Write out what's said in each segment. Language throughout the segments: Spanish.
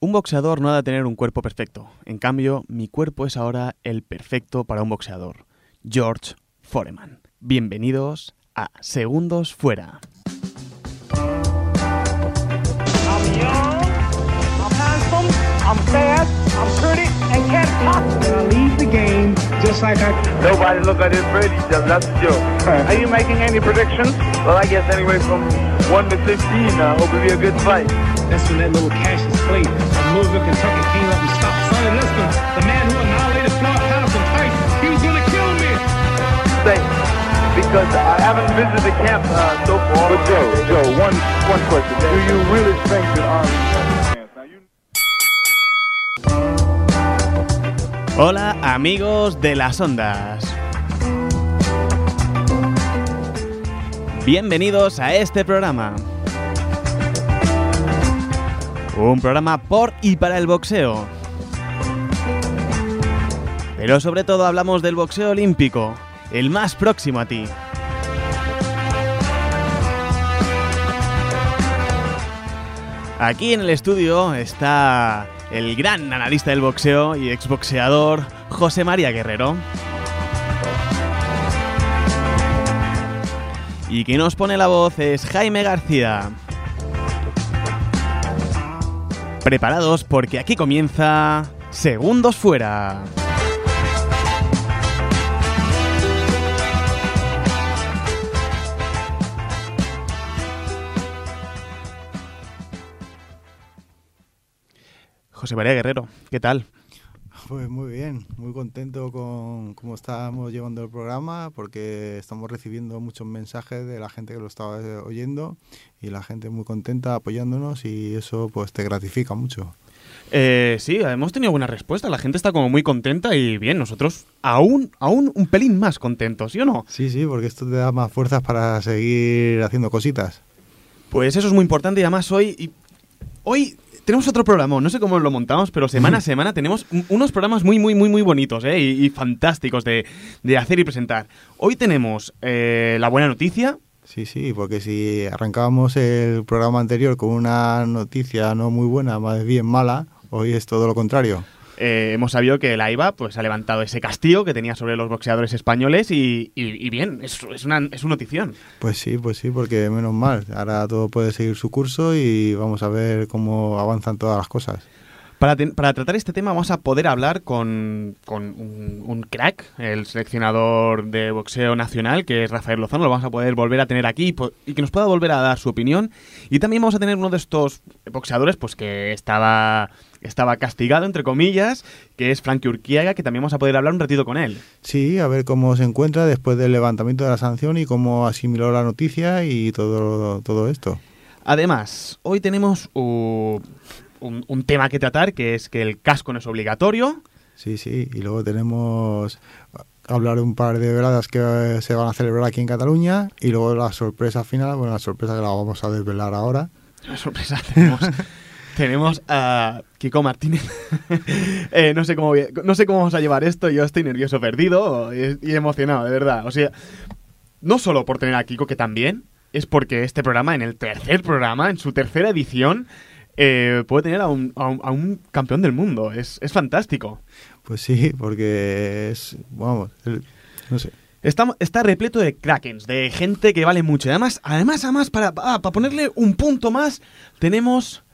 Un boxeador no ha de tener un cuerpo perfecto. En cambio, mi cuerpo es ahora el perfecto para un boxeador. George Foreman. Bienvenidos a Segundos Fuera. Young, I'm handsome, I'm fast, I'm pretty, and can't talk. I leave the game just like I. Nobody look at this Brady stuff. That's a joke. Are you making any predictions? Well, I guess anyway from 1 to 15, I hope it'll be a good fight. That's when that little cash Cassius Clay from Louisville, Kentucky came up and stopped Sonny Liston, the man who annihilated Floyd Patterson twice. He was gonna kill me. Say, because I haven't visited the camp uh, so far. But Joe, Joe, one one question. Do you really think that Army Hola amigos de las ondas. Bienvenidos a este programa. Un programa por y para el boxeo. Pero sobre todo hablamos del boxeo olímpico, el más próximo a ti. Aquí en el estudio está el gran analista del boxeo y exboxeador José María Guerrero. Y quien nos pone la voz es Jaime García. Preparados porque aquí comienza Segundos Fuera. José María Guerrero, ¿qué tal? Pues muy bien, muy contento con cómo estamos llevando el programa porque estamos recibiendo muchos mensajes de la gente que lo estaba eh, oyendo y la gente muy contenta apoyándonos y eso pues te gratifica mucho. Eh, sí, hemos tenido buena respuesta. La gente está como muy contenta y bien, nosotros aún, aún un pelín más contentos, ¿sí o no? Sí, sí, porque esto te da más fuerzas para seguir haciendo cositas. Pues eso es muy importante y además hoy, y hoy tenemos otro programa, no sé cómo lo montamos, pero semana a semana tenemos un- unos programas muy, muy, muy, muy bonitos ¿eh? y, y fantásticos de, de hacer y presentar. Hoy tenemos eh, la buena noticia. Sí, sí, porque si arrancábamos el programa anterior con una noticia no muy buena, más bien mala, hoy es todo lo contrario. Eh, hemos sabido que el AIBA pues, ha levantado ese castigo que tenía sobre los boxeadores españoles y, y- y bien, es, es, una, es una notición. Pues sí, pues sí, porque menos mal, ahora todo puede seguir su curso y vamos a ver cómo avanzan todas las cosas. Para, ten- para tratar este tema vamos a poder hablar con, con un, un crack, el seleccionador de boxeo nacional, que es Rafael Lozano, lo vamos a poder volver a tener aquí y y que nos pueda volver a dar su opinión. Y también vamos a tener uno de estos boxeadores pues que estaba, estaba castigado, entre comillas, que es Frankie Urquiaga, que también vamos a poder hablar un ratito con él. Sí, a ver cómo se encuentra después del levantamiento de la sanción y cómo asimiló la noticia y todo, todo esto. Además, hoy tenemos uh, un, un tema que tratar, que es que el casco no es obligatorio. Sí, sí, y luego tenemos hablar de un par de veladas que se van a celebrar aquí en Cataluña y luego la sorpresa final, bueno, la sorpresa que la vamos a desvelar ahora. Una sorpresa tenemos. Tenemos a Kiko Martínez. Eh, no, sé cómo, no sé cómo vamos a llevar esto. Yo estoy nervioso, perdido y, y emocionado, de verdad. O sea, no solo por tener a Kiko, que también, es porque este programa, en el tercer programa, en su tercera edición, eh, puede tener a un, a un- a un campeón del mundo. Es, es fantástico. Pues sí, porque es, vamos, el- no sé. Está, está repleto de krakens, de gente que vale mucho. Además, además, además para, ah, para ponerle un punto más, tenemos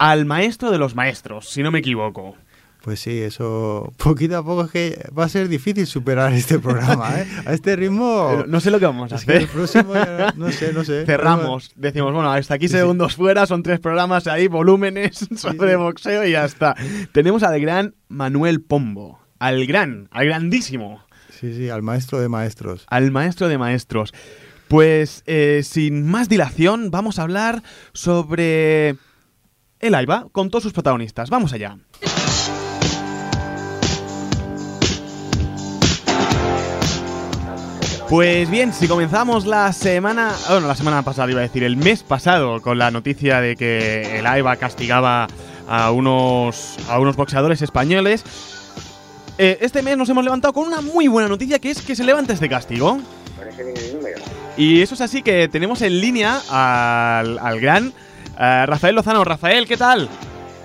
al maestro de los maestros, si no me equivoco. Pues sí, eso poquito a poco es que va a ser difícil superar este programa, ¿eh? A este ritmo... Pero no sé lo que vamos a es que el hacer. próximo ya no sé, no sé. Cerramos, decimos, bueno, hasta aquí Sí, sí. segundos fuera, son tres programas ahí, volúmenes sobre sí. boxeo y ya está. Tenemos al gran Manuel Pombo, al gran, al grandísimo, Sí, sí, al maestro de maestros. al maestro de maestros. Pues eh, sin más dilación, vamos a hablar sobre el AIBA con todos sus protagonistas. Vamos allá. Pues bien, si comenzamos la semana, bueno, la semana pasada iba a decir, el mes pasado con la noticia de que el AIBA castigaba a unos, a unos boxeadores españoles, eh, este mes nos hemos levantado con una muy buena noticia que es que se levanta este castigo. Y eso es así que tenemos en línea al, al gran eh, Rafael Lozano. Rafael, ¿qué tal?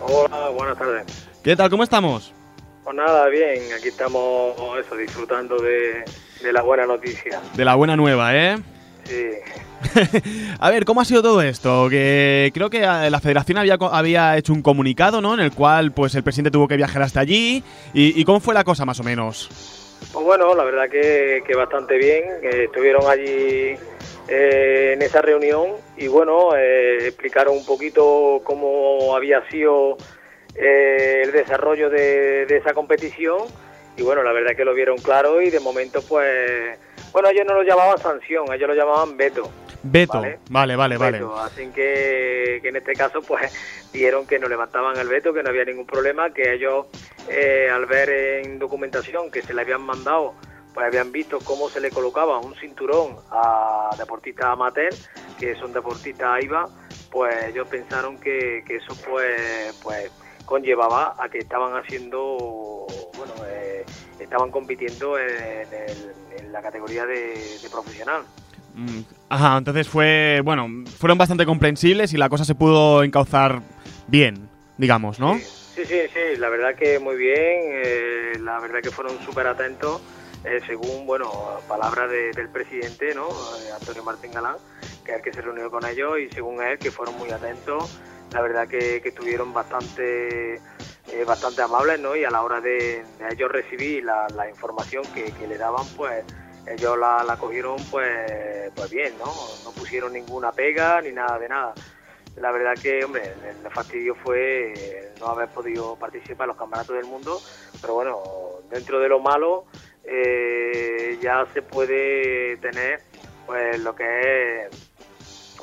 Hola, buenas tardes. ¿Qué tal? ¿Cómo estamos? Pues nada, bien, aquí estamos eso, disfrutando de, de la buena noticia. De la buena nueva, ¿eh? Sí. A ver, ¿cómo ha sido todo esto? Que creo que eh, la federación había, había hecho un comunicado, ¿no? En el cual, pues, el presidente tuvo que viajar hasta allí. ¿Y, y cómo fue la cosa, más o menos? Pues bueno, la verdad que, que bastante bien. eh, estuvieron allí eh, en esa reunión y bueno, eh, explicaron un poquito cómo había sido eh, el desarrollo de, de esa competición y bueno, la verdad que lo vieron claro y de momento pues, bueno, ellos no lo llamaban sanción, ellos lo llamaban veto. Beto. Vale. Vale, vale, vale. veto. Así que, que en este caso, pues vieron que no levantaban el veto, que no había ningún problema, que ellos, eh, al ver en documentación que se le habían mandado, pues habían visto cómo se le colocaba un cinturón a deportistas amateur, que son deportistas AIBA, pues ellos pensaron que, que eso pues, pues conllevaba a que estaban haciendo, bueno, eh, estaban compitiendo en, el- en la categoría de, de profesional. Mm, Ajá, entonces fue, bueno, fueron bastante comprensibles y la cosa se pudo encauzar bien, digamos, ¿no? Sí, sí, sí, la verdad que muy bien, eh, la verdad que fueron súper atentos, eh, según, bueno, palabras de- del presidente, ¿no? Eh, Antonio Martín Galán, que es el que se reunió con ellos y según él, que fueron muy atentos, la verdad que, que estuvieron bastante eh, bastante amables, ¿no? Y a la hora de, ellos recibir la, información que, le daban, pues ellos la, cogieron pues, pues bien, ¿no? No pusieron ninguna pega ni nada de nada. La verdad que, hombre, el, fastidio fue no haber podido participar en los campeonatos del mundo, pero bueno, dentro de lo malo eh, ya se puede tener pues lo que es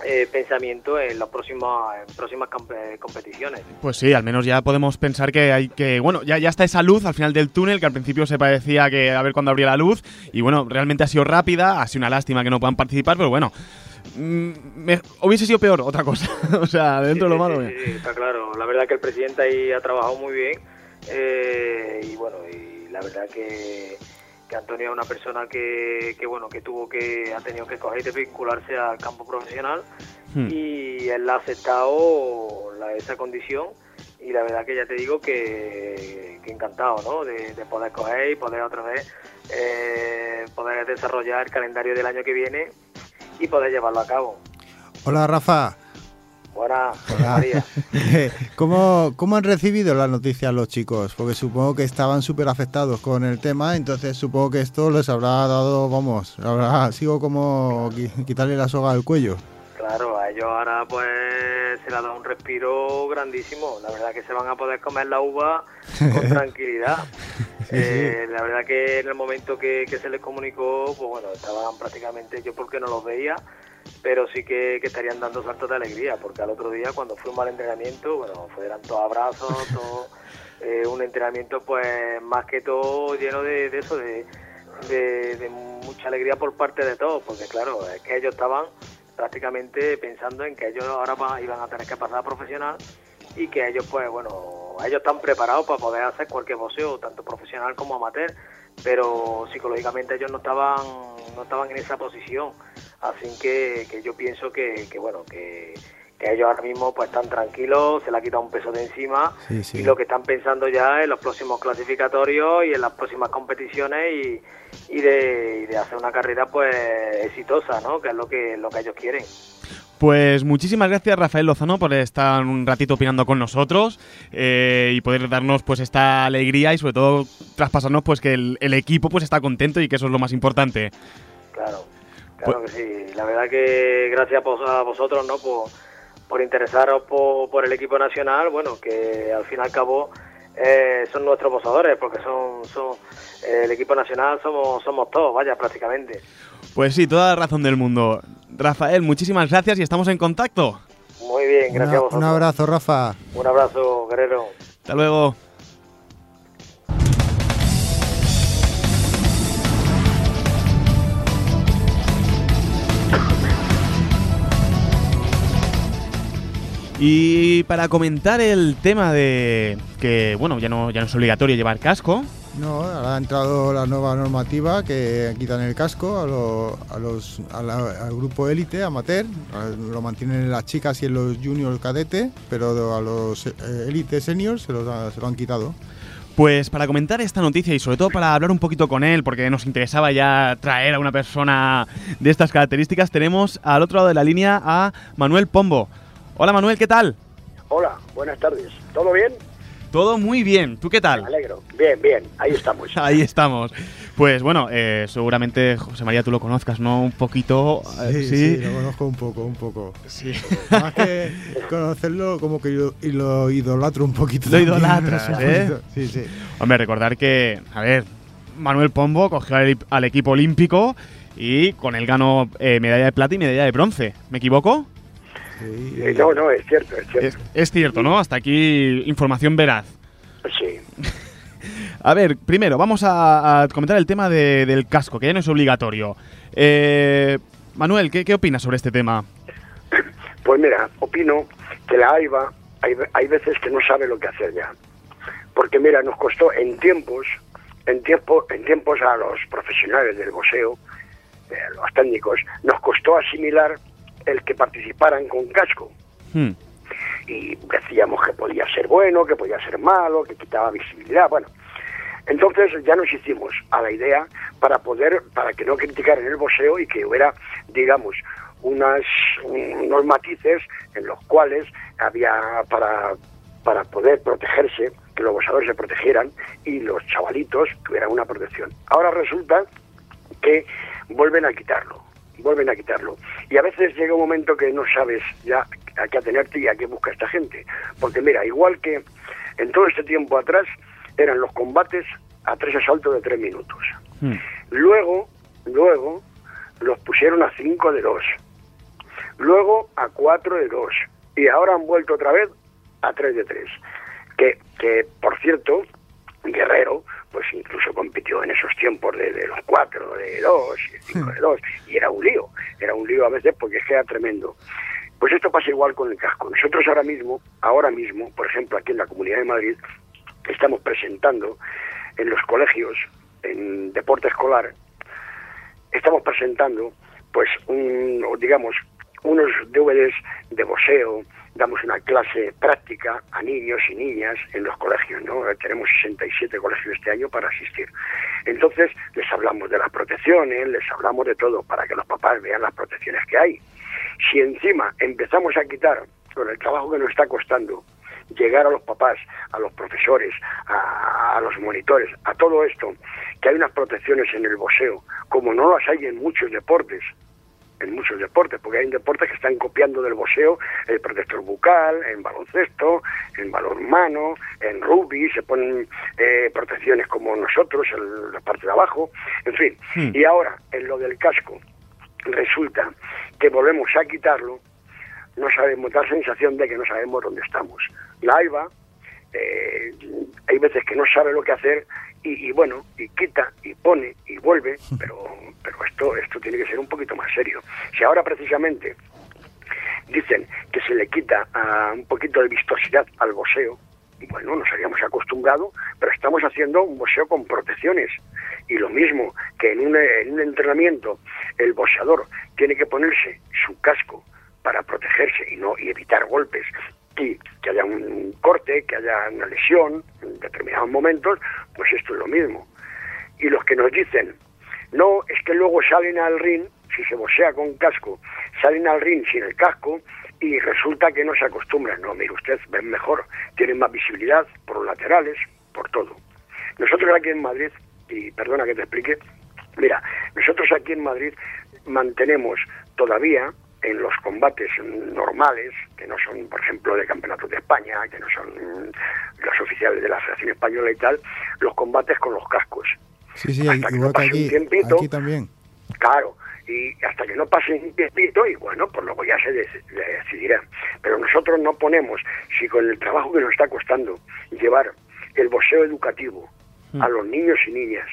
eh, pensamiento en las próximas en próximas campe- competiciones. Pues sí, al menos ya podemos pensar que hay que, bueno, ya, ya está esa luz al final del túnel, que al principio se parecía que a ver cuándo abría la luz, y bueno, realmente ha sido rápida, ha sido una lástima que no puedan participar, pero bueno, mm, me- hubiese sido peor otra cosa, o sea, dentro de lo malo. sí, está claro. La verdad que el presidente ahí ha trabajado muy bien eh, y bueno, y la verdad que, que Antonio es una persona que, que bueno que tuvo que ha tenido que coger y vincularse al campo profesional Hmm. y él ha aceptado la- esa condición y la verdad que ya te digo que, que encantado ¿no? de, de poder coger y poder otra vez eh, poder desarrollar el calendario del año que viene y poder llevarlo a cabo. Hola Rafa, Buenas. María. ¿Cómo, ¿cómo han recibido la noticia los chicos? Porque supongo que estaban súper afectados con el tema, entonces supongo que esto les habrá dado, vamos, habrá sido como qui- quitarle la soga al cuello. Claro, a ellos ahora pues se les ha dado un respiro grandísimo. La verdad que se van a poder comer la uva con tranquilidad. Eh, La verdad que en el momento que, que se les comunicó, pues bueno, estaban prácticamente, yo porque no los veía, pero sí que, que estarían dando saltos de alegría, porque al otro día cuando fuimos al entrenamiento, bueno, fueran todos abrazos, todo, eh, un entrenamiento pues más que todo lleno de, de eso, de, de, de mucha alegría por parte de todos, porque claro, es que ellos estaban prácticamente pensando en que ellos ahora iban a tener que pasar a profesional y que ellos pues bueno, ellos están preparados para poder hacer cualquier boxeo, tanto profesional como amateur, pero psicológicamente ellos no estaban no estaban en esa posición, así que, que yo pienso que, que bueno, que, que ellos ahora mismo pues están tranquilos, se le ha quitado un peso de encima Sí, sí. y lo que están pensando ya en los próximos clasificatorios y en las próximas competiciones y, y de, y de hacer una carrera pues exitosa, ¿no? Que es lo que lo que ellos quieren. Pues muchísimas gracias Rafael Lozano por estar un ratito opinando con nosotros eh, y poder darnos pues esta alegría y sobre todo traspasarnos pues que el, el equipo pues está contento y que eso es lo más importante. Claro, claro que sí. La verdad que gracias a vosotros, ¿no? Por, por interesaros por, por el equipo nacional, bueno, que al fin y al cabo eh, son nuestros posadores, porque son, son eh, el equipo nacional somos somos todos, vaya, prácticamente. Pues sí, toda la razón del mundo. Rafael, muchísimas gracias y estamos en contacto. Muy bien, gracias a vosotros. un abrazo, Rafa. Un abrazo, guerrero. Hasta luego. Y para comentar el tema de que, bueno, ya no, ya no es obligatorio llevar casco, No, ahora ha entrado la nueva normativa que quitan el casco a, lo- a los, a la- al grupo élite, amateur, lo mantienen en las chicas y en los juniors cadete, pero a los eh, élite seniors se, los se lo han quitado. Pues para comentar esta noticia y sobre todo para hablar un poquito con él, porque nos interesaba ya traer a una persona de estas características, tenemos al otro lado de la línea a Manuel Pombo. Hola Manuel, ¿qué tal? Hola, buenas tardes. ¿Todo bien? Todo muy bien, ¿tú qué Me tal? alegro. Bien, bien, ahí estamos. Ahí estamos. Pues bueno, eh, seguramente José María tú lo conozcas, ¿no? Un poquito. eh, Sí, sí, lo conozco un poco, un poco. Sí. Más que conocerlo, como que lo, y lo idolatro un poquito. Lo idolatras, ¿eh? Sí, sí. Hombre, recordar que, a ver, Manuel Pombo cogió al, al equipo olímpico y con él ganó eh, medalla de plata y medalla de bronce. ¿Me equivoco? Sí. Eh, no, no, es cierto, es cierto. Es, es cierto, ¿no? Hasta aquí información veraz. Sí. A ver, primero, vamos a, a comentar el tema de- del casco, que ya no es obligatorio. Eh, Manuel, ¿qué, qué opinas sobre este tema? Pues mira, opino que la AIBA hay, hay veces que no sabe lo que hacer ya. Porque mira, nos costó en tiempos, en tiempo, en tiempos a los profesionales del boxeo, eh, los técnicos, nos costó asimilar el que participaran con casco. Hmm, y decíamos que podía ser bueno, que podía ser malo, que quitaba visibilidad, bueno. Entonces ya nos hicimos a la idea para poder, para que no criticaran el boxeo y que hubiera, digamos, unas, unos matices en los cuales había para, para poder protegerse, que los boxeadores se protegieran y los chavalitos tuvieran una protección. Ahora resulta que vuelven a quitarlo, vuelven a quitarlo. Y a veces llega un momento que no sabes ya a qué atenerte y a qué busca esta gente. Porque mira, igual que en todo este tiempo atrás eran los combates a tres asaltos de tres minutos. hmm. Luego, luego los pusieron a cinco de dos. Luego a cuatro de dos. Y ahora han vuelto otra vez a tres de tres. Que, que por cierto, Guerrero, pues incluso compitió en esos tiempos de, de los cuatro de dos cinco de dos. Y era un lío. Era un lío a veces porque era tremendo. Pues esto pasa igual con el casco. Nosotros ahora mismo, ahora mismo, por ejemplo, aquí en la Comunidad de Madrid, estamos presentando en los colegios, en deporte escolar, estamos presentando, pues, un, digamos, unos DVDs de boxeo, damos una clase práctica a niños y niñas en los colegios, ¿no? Eh, Tenemos 67 colegios este año para asistir. Entonces, les hablamos de las protecciones, les hablamos de todo, para que los papás vean las protecciones que hay. Si encima empezamos a quitar, con el trabajo que nos está costando, llegar a los papás, a los profesores, a, a los monitores, a todo esto, que hay unas protecciones en el boxeo, como no las hay en muchos deportes, en muchos deportes, porque hay deportes que están copiando del boxeo el protector bucal, en baloncesto, en balonmano, en rugby, se ponen eh, protecciones como nosotros, en la parte de abajo, en fin. Hmm. Y ahora, en lo del casco, resulta que volvemos a quitarlo, no sabemos, da la sensación de que no sabemos dónde estamos. La AIBA, eh, hay veces que no sabe lo que hacer y, y bueno, y quita y pone y vuelve, pero, pero esto, esto tiene que ser un poquito más serio. Si ahora precisamente dicen que se le quita ah, un poquito de vistosidad al boxeo, bueno, nos habíamos acostumbrado, pero estamos haciendo un boxeo con protecciones. Y lo mismo que en un, en un entrenamiento el boxeador tiene que ponerse su casco para protegerse y no y evitar golpes y que haya un corte, que haya una lesión en determinados momentos, pues esto es lo mismo. Y los que nos dicen, no, es que luego salen al ring, si se boxea con casco, salen al ring sin el casco y resulta que no se acostumbran. No, mire usted, ven mejor, tienen más visibilidad por los laterales, por todo. Nosotros aquí en Madrid, y perdona que te explique, mira, nosotros aquí en Madrid mantenemos todavía en los combates normales, que no son, por ejemplo, de campeonatos de España, que no son los oficiales de la Federación Española y tal, los combates con los cascos. Sí, sí, Hasta que igual no que pase un aquí, tiempito. aquí también. Claro, y hasta que no pase un tiempito, y bueno, pues luego ya se dec- decidirá. Pero nosotros no ponemos, si con el trabajo que nos está costando llevar el boxeo educativo a los niños y niñas,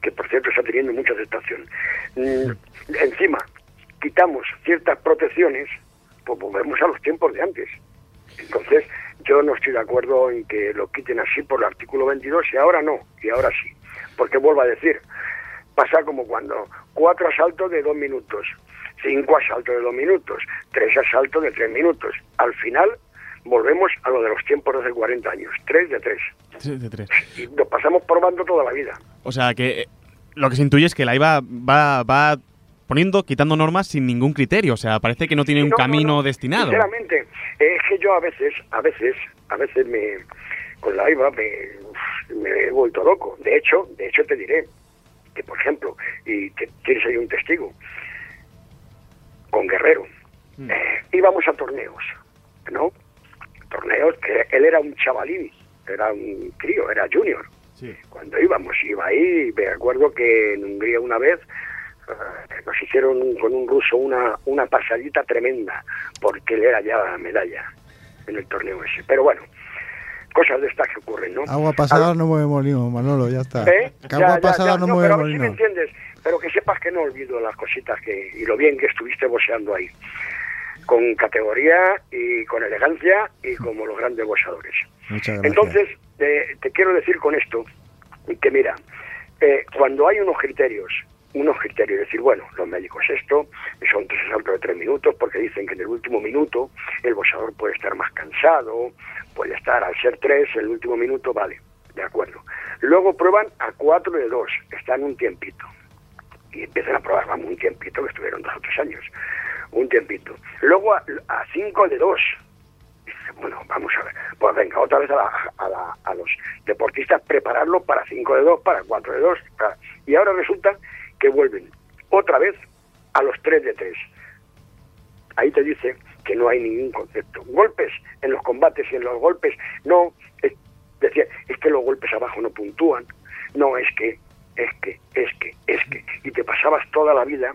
que por cierto está teniendo mucha aceptación, mm, encima quitamos ciertas protecciones, pues volvemos a los tiempos de antes. Entonces, yo no estoy de acuerdo en que lo quiten así por el artículo 22 y ahora no, y ahora sí. Porque vuelvo a decir, pasa como cuando cuatro asaltos de dos minutos, cinco asaltos de dos minutos, tres asaltos de tres minutos. Al final volvemos a lo de los tiempos de hace 40 años, tres de tres. Sí, de tres. Y nos pasamos probando toda la vida. O sea, que eh, lo que se intuye es que la IVA va, va poniendo, quitando normas sin ningún criterio. O sea, parece que no tiene un No, no, camino no. destinado. Sinceramente, es que yo a veces, a veces, a veces me, con la IVA me, me he vuelto loco. De hecho, de hecho te diré que, por ejemplo, y te- tienes ahí un testigo, con Guerrero, Mm. eh, íbamos a torneos, ¿no? Torneos que él era un chavalín, era un crío, era junior. Sí. Cuando íbamos, iba ahí, me acuerdo que en Hungría una vez nos hicieron con un ruso una, una pasadita tremenda, porque él era ya medalla en el torneo ese. Pero bueno, cosas de estas que ocurren, ¿no? Agua pasada no mueve molino, Manolo, ya está. ¿Eh? Que agua ya, pasada ya, no, no, mueve pero ver si me molino. entiendes, pero que sepas que no olvido las cositas que y lo bien que estuviste boxeando ahí. Con categoría y con elegancia y como los grandes boxeadores. Muchas gracias. Entonces, eh, te quiero decir con esto que mira, eh, cuando hay unos criterios, unos criterios, decir, bueno, los médicos esto, son tres asaltos de tres minutos, porque dicen que en el último minuto el boxeador puede estar más cansado, puede estar, al ser tres, el último minuto, vale, de acuerdo. Luego prueban a cuatro de dos, están un tiempito. Y empiezan a probar, vamos, un tiempito, que estuvieron dos o tres años, un tiempito. Luego a, a cinco de dos, bueno, vamos a ver. Pues venga, otra vez a, la- a, la- a los deportistas prepararlo para 5 de 2, para 4 de 2. Y ahora resulta que vuelven otra vez a los 3 de 3. Ahí te dice que no hay ningún concepto. Golpes en los combates y en los golpes, no. Decía, es que los golpes abajo no puntúan. No, es que, es que, es que, es que. Y te pasabas toda la vida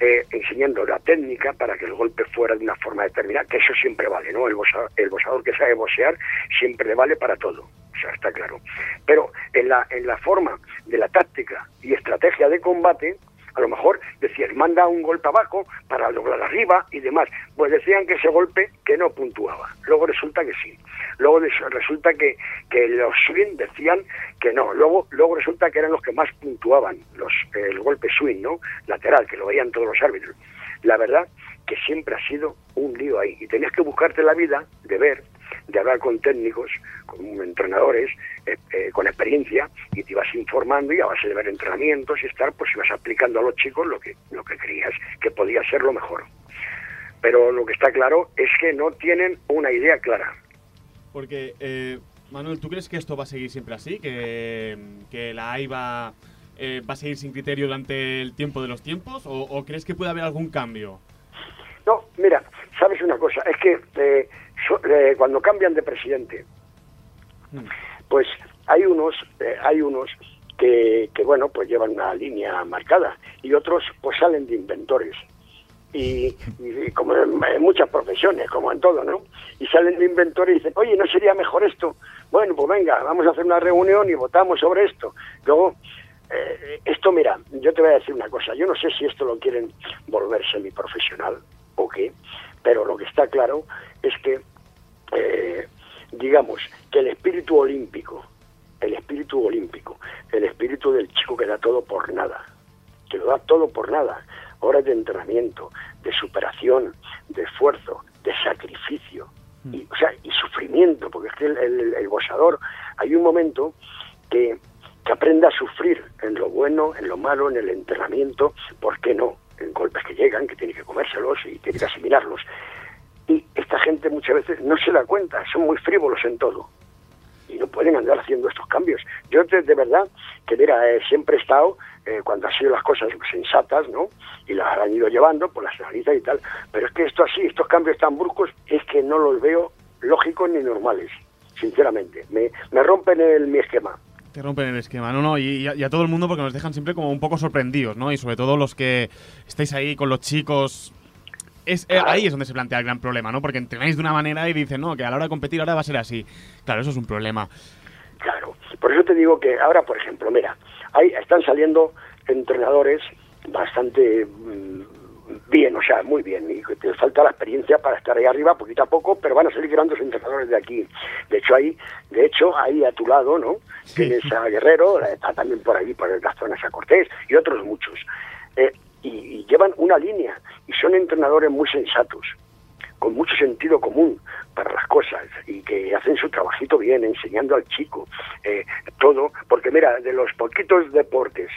eh, enseñando la técnica para que el golpe fuera de una forma determinada, que eso siempre vale, ¿no? El boxeador, el boxeador que sabe boxear siempre le vale para todo, sea, está claro. Pero en la, en la forma de la táctica y estrategia de combate, a lo mejor decían, manda un golpe abajo para lograr arriba y demás. Pues decían que ese golpe que no puntuaba. Luego resulta que sí. Luego resulta que, que los swing decían que no. Luego, luego resulta que eran los que más puntuaban, los, el golpe swing, ¿no? Lateral, que lo veían todos los árbitros. La verdad que siempre ha sido un lío ahí. Y tenías que buscarte la vida de ver, de hablar con técnicos, con entrenadores, eh, eh, con experiencia, y te ibas informando y a base de ver entrenamientos y estar, pues ibas aplicando a los chicos lo que, lo que creías que podía ser lo mejor. Pero lo que está claro es que no tienen una idea clara. Porque, eh, Manuel, ¿tú crees que esto va a seguir siempre así? ¿Que, que la AIBA eh, va a seguir sin criterio durante el tiempo de los tiempos? ¿O, o crees que puede haber algún cambio? No, mira, sabes una cosa, es que eh, eh, cuando cambian de presidente, Mm. pues hay unos, eh, hay unos que, que, bueno, pues llevan una línea marcada y otros pues salen de inventores. Y, como en, en muchas profesiones, como en todo, ¿no? Y salen de inventores y dicen, oye, ¿no sería mejor esto? Bueno, pues venga, vamos a hacer una reunión y votamos sobre esto. Luego, eh, esto, mira, yo te voy a decir una cosa, yo no sé si esto lo quieren volver semiprofesional o qué, pero lo que está claro es que, eh, digamos, que el espíritu olímpico, el espíritu olímpico, el espíritu del chico que da todo por nada, que lo da todo por nada, horas de entrenamiento, de superación, de esfuerzo, de sacrificio, y, o sea, y sufrimiento, porque es que el, el, hay un momento que, que aprende a sufrir en lo bueno, en lo malo, en el entrenamiento, ¿por qué no? Golpes que llegan, que tiene que comérselos y tiene que asimilarlos. Y esta gente muchas veces no se da cuenta, son muy frívolos en todo y no pueden andar haciendo estos cambios. Yo de, verdad que mira, eh, siempre he estado eh, cuando han sido las cosas sensatas, ¿no? Y las han ido llevando, pues las analizas y tal. Pero es que esto así, estos cambios tan bruscos, es que no los veo lógicos ni normales, sinceramente. Me, me rompen el, mi esquema. Te rompen el esquema, no, no, y, a todo el mundo porque nos dejan siempre como un poco sorprendidos, ¿no? Y sobre todo los que estáis ahí con los chicos. Es, eh, ahí es donde se plantea el gran problema, ¿no? Porque entrenáis de una manera y dicen, no, que a la hora de competir ahora va a ser así. Claro, eso es un problema. Claro, por eso te digo que ahora, por ejemplo, mira, ahí están saliendo entrenadores bastante mm, bien, o sea, muy bien. Y te falta la experiencia para estar ahí arriba poquito a poco, pero van a salir grandes entrenadores de aquí. De hecho, ahí, de hecho, ahí a tu lado, ¿no? Tienes a Guerrero, está también por ahí, por las zonas a Cortés, y otros muchos. Eh, y, y llevan una línea, y son entrenadores muy sensatos con mucho sentido común para las cosas y que hacen su trabajito bien, enseñando al chico eh, todo, porque mira, de los poquitos deportes,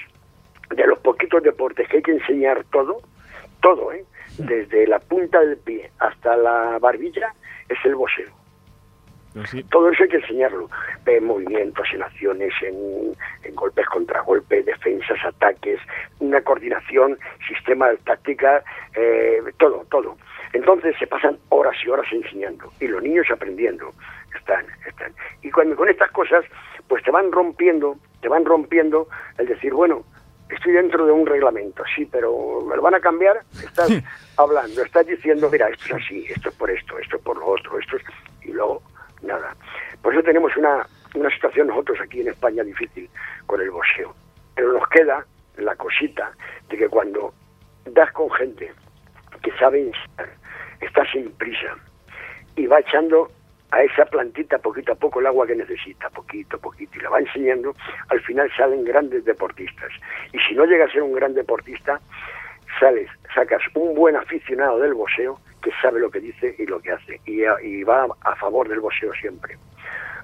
de los poquitos deportes que hay que enseñar todo, todo, ¿eh? desde la punta del pie hasta la barbilla, es el boxeo. Sí. Todo eso hay que enseñarlo. En movimientos, en acciones, en, en golpes contra golpes, defensas, ataques, una coordinación, sistema de táctica, eh, todo, todo. Entonces se pasan horas y horas enseñando y los niños aprendiendo. Están, están. Y cuando con estas cosas, pues te van rompiendo, te van rompiendo el decir, bueno, estoy dentro de un reglamento, sí, pero me lo van a cambiar. Estás hablando, estás diciendo, mira, esto es así, esto es por esto, esto es por lo otro, esto es. Y luego, nada. Por eso tenemos una, una situación nosotros aquí en España difícil con el boxeo. Pero nos queda la cosita de que cuando das con gente que sabe enseñar, está sin prisa y va echando a esa plantita poquito a poco el agua que necesita, poquito a poquito, y la va enseñando, al final salen grandes deportistas. Y si no llega a ser un gran deportista, sales, sacas un buen aficionado del boxeo que sabe lo que dice y lo que hace, y, va a favor del boxeo siempre.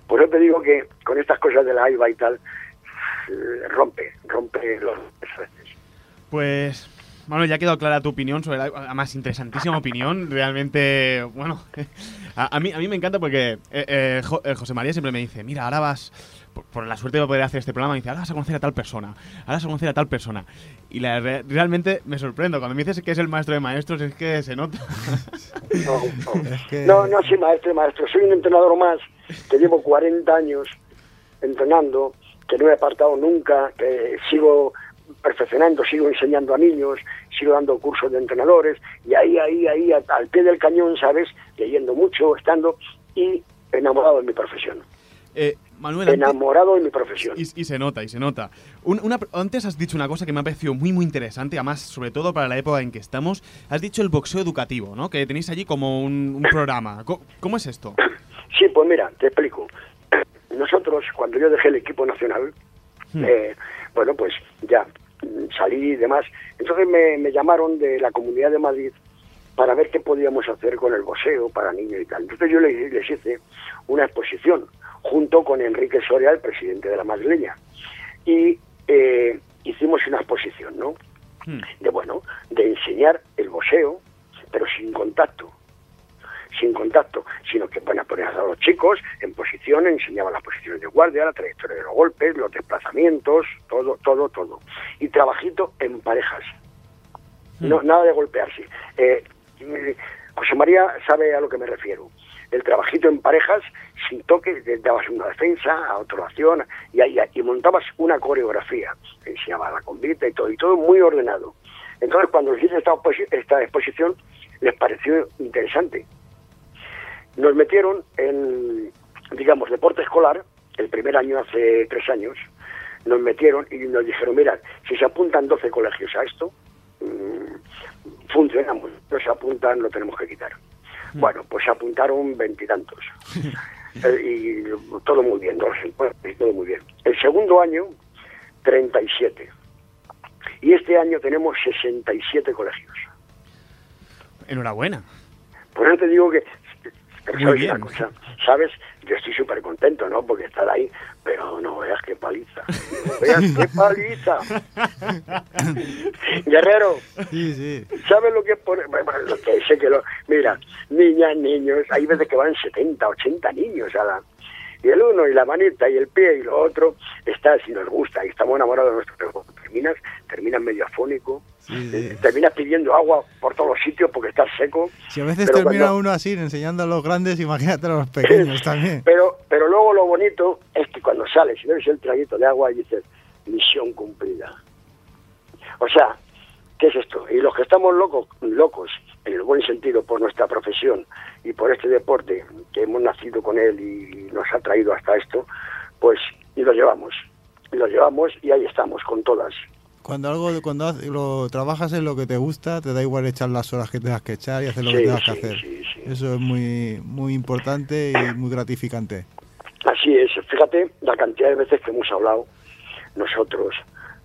Por eso te digo que con estas cosas de la AIBA y tal, eh, rompe, rompe los veces. Pues, bueno, ya ha quedado clara tu opinión sobre la... Además, interesantísima opinión. Realmente, bueno, a, a mí, a mí me encanta porque eh, eh, Jo- eh, José María siempre me dice, mira, ahora vas, por, por la suerte de poder hacer este programa, me dice, ahora vas a conocer a tal persona, ahora vas a conocer a tal persona. Y la, re- realmente me sorprendo. Cuando me dices que es el maestro de maestros, es que se nota. No, no. Es que- No, no soy maestro, maestro. Soy un entrenador más que llevo 40 años entrenando, que no he apartado nunca, que sigo perfeccionando, sigo enseñando a niños, sigo dando cursos de entrenadores y ahí, ahí, ahí, al pie del cañón, ¿sabes? Leyendo mucho, estando y enamorado de mi profesión. Eh, Manuel, antes- Enamorado de mi profesión. Y, y se nota, y se nota. Un- una- antes has dicho una cosa que me ha parecido muy, muy interesante, además, sobre todo para la época en que estamos. Has dicho el boxeo educativo, ¿no? Que tenéis allí como un, un programa. ¿Cómo, es esto? Sí, pues mira, te explico. Nosotros, cuando yo dejé el equipo nacional, Hmm. eh, bueno, pues ya salí y demás. Entonces me, me llamaron de la Comunidad de Madrid para ver qué podíamos hacer con el boxeo para niños y tal. Entonces yo les, les hice una exposición junto con Enrique Soria, el presidente de la madrileña. Y eh, hicimos una exposición, ¿no? Hmm. de bueno, de enseñar el boxeo, pero sin contacto, sin contacto, sino que van a poner a los chicos en posición, enseñaban las posiciones de guardia, la trayectoria de los golpes, los desplazamientos, todo, todo, todo. Y trabajito en parejas. No, nada de golpearse. Eh, José María sabe a lo que me refiero. El trabajito en parejas, sin toque, dabas una defensa, a otra acción, y, ahí- y montabas una coreografía. Enseñaba la convita y todo, y todo muy ordenado. Entonces, cuando hice esta, esta exposición, les pareció interesante. Nos metieron en, digamos, deporte escolar, el primer año hace tres años, nos metieron y nos dijeron, mira, si se apuntan 12 colegios a esto, mm, funcionamos, no se apuntan, lo tenemos que quitar. Bueno, pues se apuntaron veintitantos. Eh, y todo muy bien, dos encuentros todo muy bien. El segundo año, 37. Y este año tenemos 67 colegios. Enhorabuena. Por eso te digo que, pero sabes una cosa, sabes, yo estoy súper contento, ¿no? Porque estar ahí, pero no veas qué paliza, no veas qué paliza. Guerrero, Sí, sí. ¿sabes lo que es por, bueno, lo que sé que lo, mira, niñas, niños, hay veces que van 70, 80 niños a la, y el uno y la manita y el pie y lo otro, está si nos gusta y estamos enamorados de nuestro trabajo. Terminas, terminas medio afónico, Sí, eh, sí. terminas pidiendo agua por todos los sitios porque estás seco. Si a veces termina cuando- uno así, enseñando a los grandes, imagínate a los pequeños también. Pero, pero luego lo bonito es que cuando sales y bebes el traguito de agua y dices, misión cumplida. O sea, ¿qué es esto? Y los que estamos locos, locos, en el buen sentido, por nuestra profesión y por este deporte, que hemos nacido con él y nos ha traído hasta esto, pues, y lo llevamos. Y lo llevamos y ahí estamos, con todas. Cuando algo, cuando lo trabajas en lo que te gusta, te da igual echar las horas que tengas que echar y hacer lo Sí, que tengas sí, que hacer. sí, sí. Eso es muy, muy importante y muy gratificante. Así es, fíjate la cantidad de veces que hemos hablado nosotros,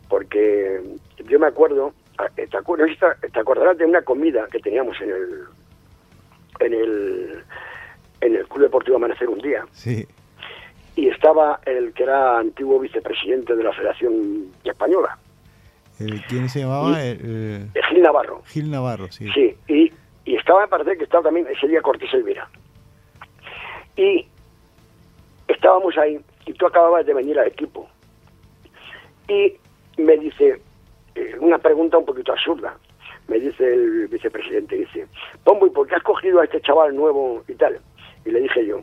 porque yo me acuerdo, te, te acordarás de una comida que teníamos en el en el en el Club Deportivo Amanecer un día Sí, y estaba el que era antiguo vicepresidente de la Federación Española, el, ¿quién se llamaba? El, el- eh, Gil Navarro. Gil Navarro, sí. Sí, y, y estaba, me parece que estaba también ese día Cortés Elvira. Y estábamos ahí, y tú acababas de venir al equipo. Y me dice, una pregunta un poquito absurda, me dice el vicepresidente, dice, Pombo, ¿y por qué has cogido a este chaval nuevo y tal? Y le dije yo,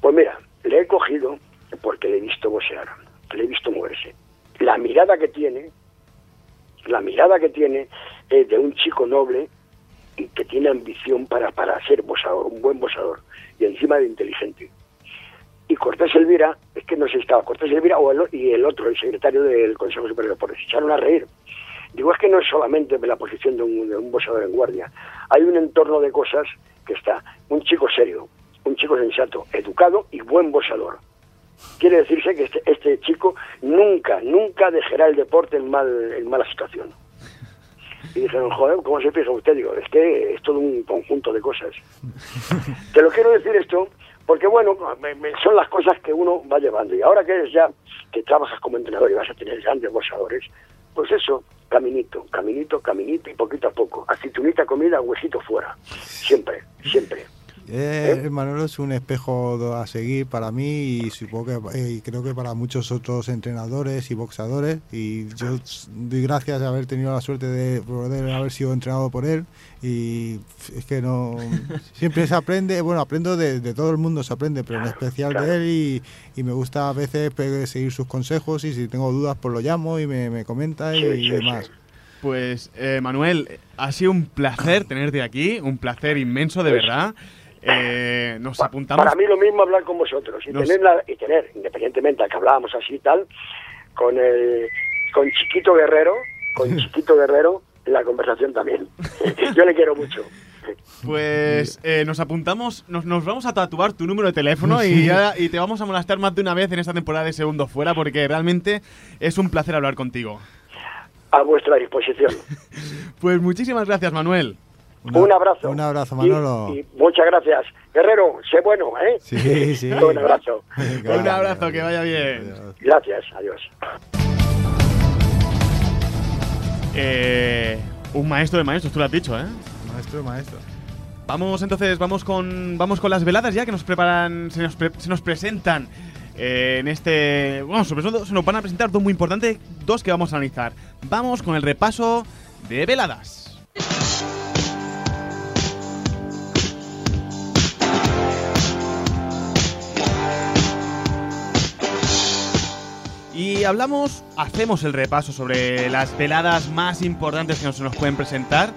pues mira, le he cogido porque le he visto boxear, le he visto moverse. La mirada que tiene, la mirada que tiene es de un chico noble y que tiene ambición para, para ser boxador, un buen boxador, y encima de inteligente. Y Cortés Elvira, es que no sé si estaba Cortés Elvira o el, y el otro, el secretario del Consejo Superior de Deportes, se echaron a reír. Digo, es que no es solamente la posición de un, de un boxeador en guardia, hay un entorno de cosas que está un chico serio, un chico sensato, educado y buen boxador. Quiere decirse que este, este chico nunca, nunca dejará el deporte en, mal, en mala situación. Y dijeron, joder, ¿cómo se fija usted? Digo, es que es todo un conjunto de cosas. Te lo quiero decir esto porque, bueno, son las cosas que uno va llevando. Y ahora que eres ya, que trabajas como entrenador y vas a tener grandes boxadores, pues eso, caminito, caminito, caminito y poquito a poco. Aceitunita, comida, huesito fuera. Siempre, siempre. Eh, Manolo es un espejo a seguir para mí y supongo que eh, y creo que para muchos otros entrenadores y boxadores y yo doy gracias de haber tenido la suerte de poder haber sido entrenado por él. Y es que no siempre se aprende bueno aprendo de, de todo el mundo se aprende pero en especial de él y, y me gusta a veces seguir sus consejos y si tengo dudas pues lo llamo y me, me comenta y, y demás. Pues, eh, Manuel, ha sido un placer tenerte aquí, un placer inmenso, de verdad. Eh, nos Pa- apuntamos. Para mí lo mismo hablar con vosotros y, Nos- tener, la- y tener, independientemente a que hablábamos así y tal, con el, con Chiquito Guerrero, con Chiquito Guerrero, la conversación también. Yo le quiero mucho. Pues eh, nos apuntamos, nos, nos vamos a tatuar tu número de teléfono y, ya- y te vamos a molestar más de una vez en esta temporada de Segundo Fuera porque realmente es un placer hablar contigo. A vuestra disposición. Pues muchísimas gracias, Manuel. Una- un abrazo. un abrazo Manolo Y, muchas gracias. Guerrero, sé bueno, ¿eh? sí sí Un abrazo. Venga. Un abrazo, que vaya bien. Adiós. Gracias, adiós. Eh, un maestro de maestros, tú lo has dicho, ¿eh? maestro maestro Vamos entonces, vamos con, vamos con las veladas ya que nos preparan, se nos, pre- se nos presentan eh, en este... Bueno, sobre todo se nos van a presentar dos muy importantes, dos que vamos a analizar. Vamos con el repaso de veladas. Y hablamos, hacemos el repaso sobre las veladas más importantes que nos, se nos pueden presentar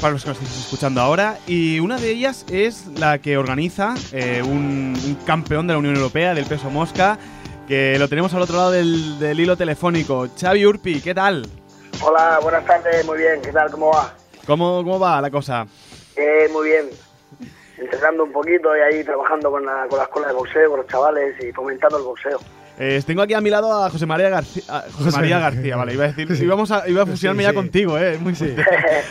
para los que nos estéis escuchando ahora. Y una de ellas es la que organiza eh, un, un campeón de la Unión Europea del peso mosca, que lo tenemos al otro lado del, del hilo telefónico. Xavi Urpi, ¿qué tal? Hola, buenas tardes, muy bien, ¿qué tal? ¿Cómo va? ¿Cómo, cómo va la cosa? Eh, muy bien. Entrenando un poquito y ahí trabajando con la, con la escuela de boxeo, con los chavales y fomentando el boxeo. Eh, tengo aquí a mi lado a José María García. José María García, vale, iba a decir. Íbamos a, iba a fusionarme Sí, ya sí. contigo, eh. Muy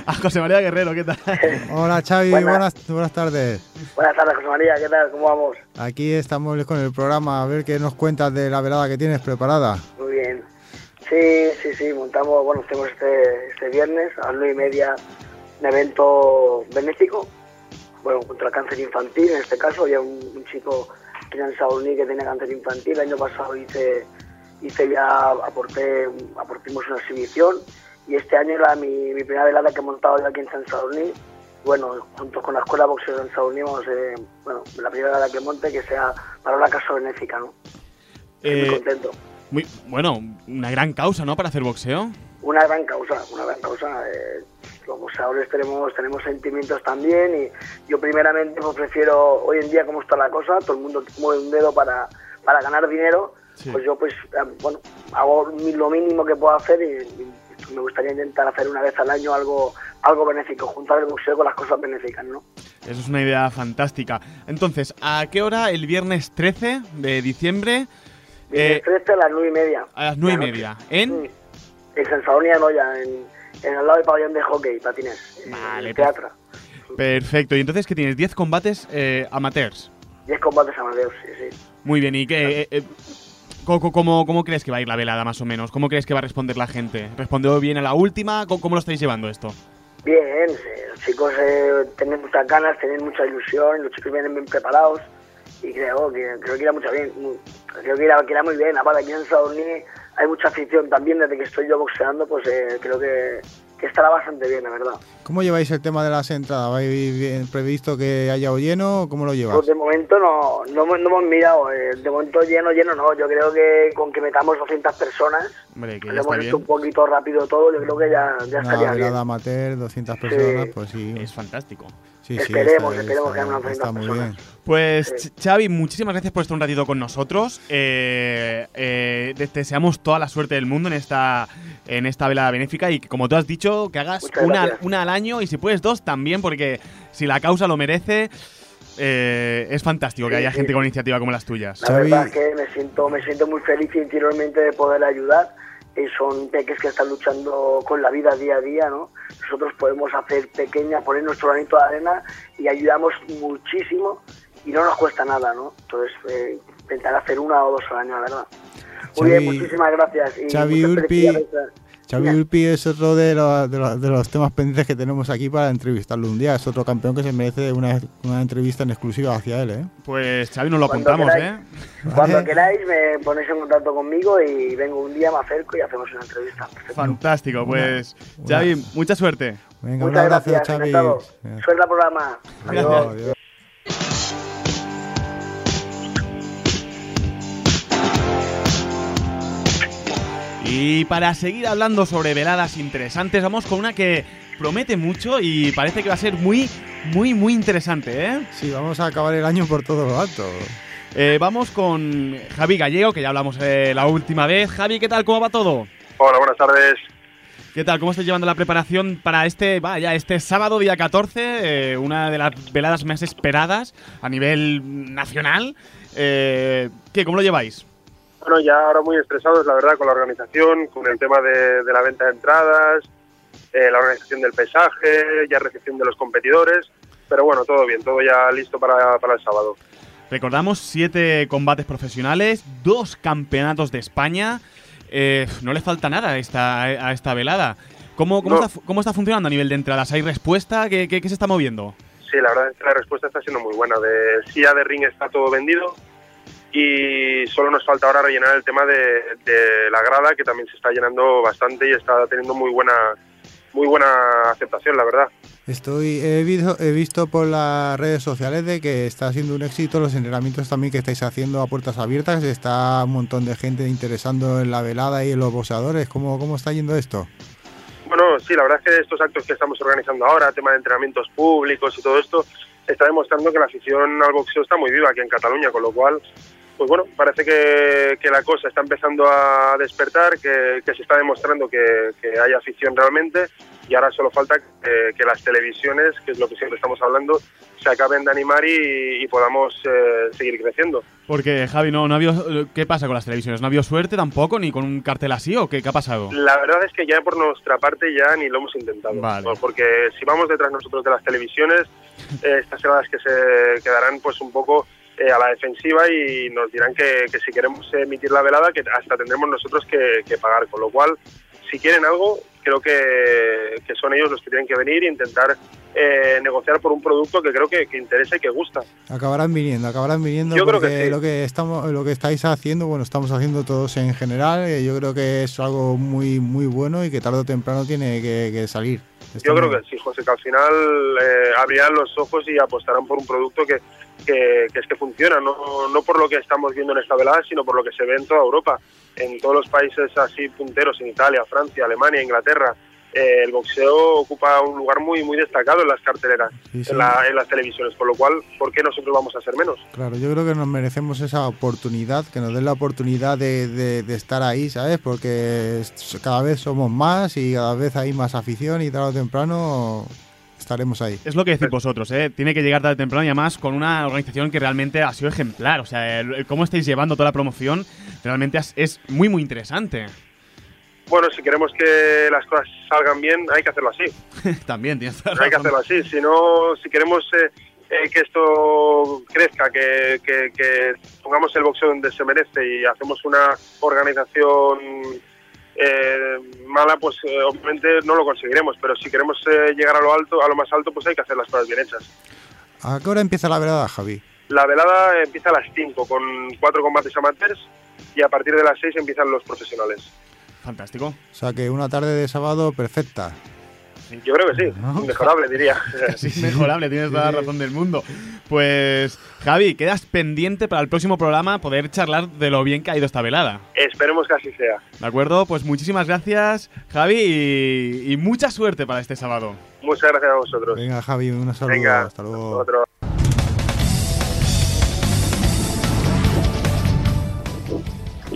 A José María Guerrero, ¿qué tal? Hola Xavi, Buenas. buenas, buenas tardes. Buenas tardes, José María, ¿qué tal? ¿Cómo vamos? Aquí estamos con el programa, a ver qué nos cuentas de la velada que tienes preparada. Muy bien. Sí, sí, sí, montamos, bueno, tenemos este, este viernes a las nueve y media un evento benéfico, bueno, contra el cáncer infantil, en este caso, había un, un chico en Saulní que tenía cáncer infantil, el año pasado hice, hice ya, aporté, aportimos una exhibición y este año era mi, mi primera velada que he montado yo aquí en San Saulní, bueno, junto con la Escuela de Boxeo de San Saulní, vamos, eh, bueno, la primera velada que monte que sea para una casa benéfica, ¿no? Estoy muy Eh, contento. muy, bueno, una gran causa, ¿no? Para hacer boxeo. una gran causa, una gran causa. eh, los boxeadores tenemos, tenemos sentimientos también y yo primeramente pues prefiero, hoy en día como está la cosa, todo el mundo mueve un dedo para, para ganar dinero, Sí. pues yo pues, eh, bueno, hago lo mínimo que puedo hacer y, y me gustaría intentar hacer una vez al año algo algo benéfico, juntar el museo con las cosas benéficas, ¿no? Eso es una idea fantástica. Entonces, ¿a qué hora el viernes 13 de diciembre? Desde Eh, 13 a las 9 y media. a las 9 y media. noche. ¿En? Sí. En San Sadurní de Anoia, en, en el lado del pabellón de hockey, patines. en Vale, el teatro. Perfecto. Y entonces, ¿qué tienes? 10 combates eh, amateurs. 10 combates amateurs, sí, sí. Muy bien. ¿Y qué, eh, eh, cómo, cómo crees que va a ir la velada, más o menos? ¿Cómo crees que va a responder la gente? ¿Respondió bien a la última? ¿Cómo, cómo lo estáis llevando esto? Bien, los chicos eh, tienen muchas ganas, tienen mucha ilusión, los chicos vienen bien preparados y creo que creo que irá mucho bien, creo que irá, que irá muy bien. Aparte aquí en Sadurní hay mucha afición también desde que estoy yo boxeando, pues eh, creo que, que estará bastante bien, la verdad. ¿Cómo lleváis el tema de las entradas? ¿Vais bien previsto que haya o lleno? ¿Cómo lo llevas? Pues de momento no, no, hemos- no hemos mirado, eh, de momento lleno, lleno no, yo creo que con que metamos 200 personas, Hombre, que ya lo está hemos hecho un poquito rápido todo, yo creo que ya, ya Una estaría bien. amateur, 200 personas, pues sí. Es fantástico. Sí, sí, Esperemos, está- esperemos que está- haya unas está 200 muy personas. bien. Pues Sí. Xavi, muchísimas gracias por estar un ratito con nosotros. Eh, eh, te deseamos toda la suerte del mundo en esta en esta velada benéfica y que, como tú has dicho, que hagas una, una al año y si puedes dos también, porque si la causa lo merece, eh, es fantástico que haya sí, gente con iniciativa como las tuyas. La Xavi- verdad es que me siento, me siento muy feliz interiormente de poder ayudar. Y son peques que están luchando con la vida día a día, ¿no? Nosotros podemos hacer pequeña, poner nuestro granito de arena y ayudamos muchísimo y no nos cuesta nada, ¿no? Entonces, eh, intentar hacer una o dos al año, la verdad. Muy Xavi- bien, muchísimas gracias. Y Xavi Urpi-. Xavi. Urpi es otro de los, de, los, de los temas pendientes que tenemos aquí para entrevistarlo un día. Es otro campeón que se merece una, una entrevista en exclusiva hacia él, ¿eh? Pues Xavi, nos lo Cuando apuntamos, queráis. ¿eh? Cuando queráis me ponéis en contacto conmigo y vengo un día, me acerco y hacemos una entrevista. Perfecto. Fantástico, pues una- Xavi, mucha suerte. Venga, un Muchas abrazo, gracias, Xavi. Suelta el programa. Adiós. adiós. Y para seguir hablando sobre veladas interesantes, vamos con una que promete mucho y parece que va a ser muy, muy, muy interesante, ¿eh? Sí, vamos a acabar el año por todo lo alto. Eh, vamos con Javi Gallego, que ya hablamos eh, la última vez. Javi, ¿qué tal? ¿Cómo va todo? Hola, buenas tardes. ¿Qué tal? ¿Cómo estás llevando la preparación para este, vaya, este sábado día 14? eh, una de las veladas más esperadas a nivel nacional. Eh, ¿Qué? ¿Cómo lo lleváis? Bueno, ya ahora muy estresados, la verdad, con la organización, con el tema de, de la venta de entradas, eh, la organización del pesaje, ya recepción de los competidores. Pero bueno, todo bien, todo ya listo para, para el sábado. Recordamos siete combates profesionales, dos campeonatos de España. Eh, no le falta nada a esta, a esta velada. ¿Cómo, cómo, No. está, cómo está funcionando a nivel de entradas? ¿Hay respuesta? ¿Qué, qué- qué se está moviendo? Sí, la verdad es que la respuesta está siendo muy buena. De silla de ring está todo vendido y solo nos falta ahora rellenar el tema de, de la grada, que también se está llenando bastante y está teniendo muy buena, muy buena aceptación, la verdad. Estoy, he, visto, he visto por las redes sociales de que está siendo un éxito los entrenamientos también que estáis haciendo a puertas abiertas. Está un montón de gente interesando en la velada y en los boxeadores. ¿Cómo, cómo está yendo esto? Bueno, sí, la verdad es que estos actos que estamos organizando ahora, tema de entrenamientos públicos y todo esto, está demostrando que la afición al boxeo está muy viva aquí en Cataluña, con lo cual, pues bueno, parece que, que la cosa está empezando a despertar, que, que se está demostrando que, que hay afición realmente y ahora solo falta que, que las televisiones, que es lo que siempre estamos hablando, se acaben de animar y, y podamos eh, seguir creciendo. Porque, Javi, no, no ha habido, ¿qué pasa con las televisiones? ¿No ha habido suerte tampoco? ¿Ni con un cartel así? ¿O qué, qué ha pasado? La verdad es que ya por nuestra parte ya ni lo hemos intentado. Vale. Porque si vamos detrás nosotros de las televisiones, eh, estas serán las que se quedarán pues un poco eh, a la defensiva y nos dirán que, que si queremos emitir la velada, que hasta tendremos nosotros que, que pagar. Con lo cual, si quieren algo, creo que, que son ellos los que tienen que venir e intentar eh, negociar por un producto que creo que, que interesa y que gusta. Acabarán viniendo, acabarán viniendo Yo creo que sí. lo que estamos, lo que estáis haciendo, bueno, estamos haciendo todos en general. eh, yo creo que es algo muy, muy bueno y que tarde o temprano tiene que, que salir. Yo creo que sí, José, que al final eh, abrirán los ojos y apostarán por un producto que, que, que es que funciona, no, no por lo que estamos viendo en esta velada, sino por lo que se ve en toda Europa, en todos los países así punteros, en Italia, Francia, Alemania, Inglaterra, eh, el boxeo ocupa un lugar muy muy destacado en las carteleras, Sí, sí. En, la- en las televisiones, por lo cual, ¿por qué nosotros vamos a ser menos? Claro, yo creo que nos merecemos esa oportunidad, que nos den la oportunidad de, de- de estar ahí, ¿sabes? Porque cada vez somos más y cada vez hay más afición y tarde o temprano estaremos ahí. Es lo que decís vosotros, ¿eh? Tiene que llegar tarde o temprano y además con una organización que realmente ha sido ejemplar. O sea, el- el cómo estáis llevando toda la promoción realmente es, es muy, muy interesante. Bueno, si queremos que las cosas salgan bien, hay que hacerlo así. También tienes Hay que hacerlo así. Si no, si queremos eh, eh, que esto crezca, que, que- que pongamos el boxeo donde se merece y hacemos una organización eh, mala, pues eh, obviamente no lo conseguiremos. Pero si queremos eh, llegar a lo alto, a lo más alto, pues hay que hacer las cosas bien hechas. ¿A qué hora empieza la velada, Javi? La velada empieza a las 5 con cuatro combates amateurs y a partir de las 6 empiezan los profesionales. Fantástico. O sea que una tarde de sábado perfecta. Yo creo que sí, mejorable diría. Sí, mejorable, tienes toda la razón del mundo. Pues, Javi, quedas pendiente para el próximo programa poder charlar de lo bien que ha ido esta velada. Esperemos que así sea. ¿De acuerdo? Pues muchísimas gracias, Javi, y, y mucha suerte para este sábado. Muchas gracias a vosotros. Venga, Javi, un saludo. Venga, Hasta luego. otro.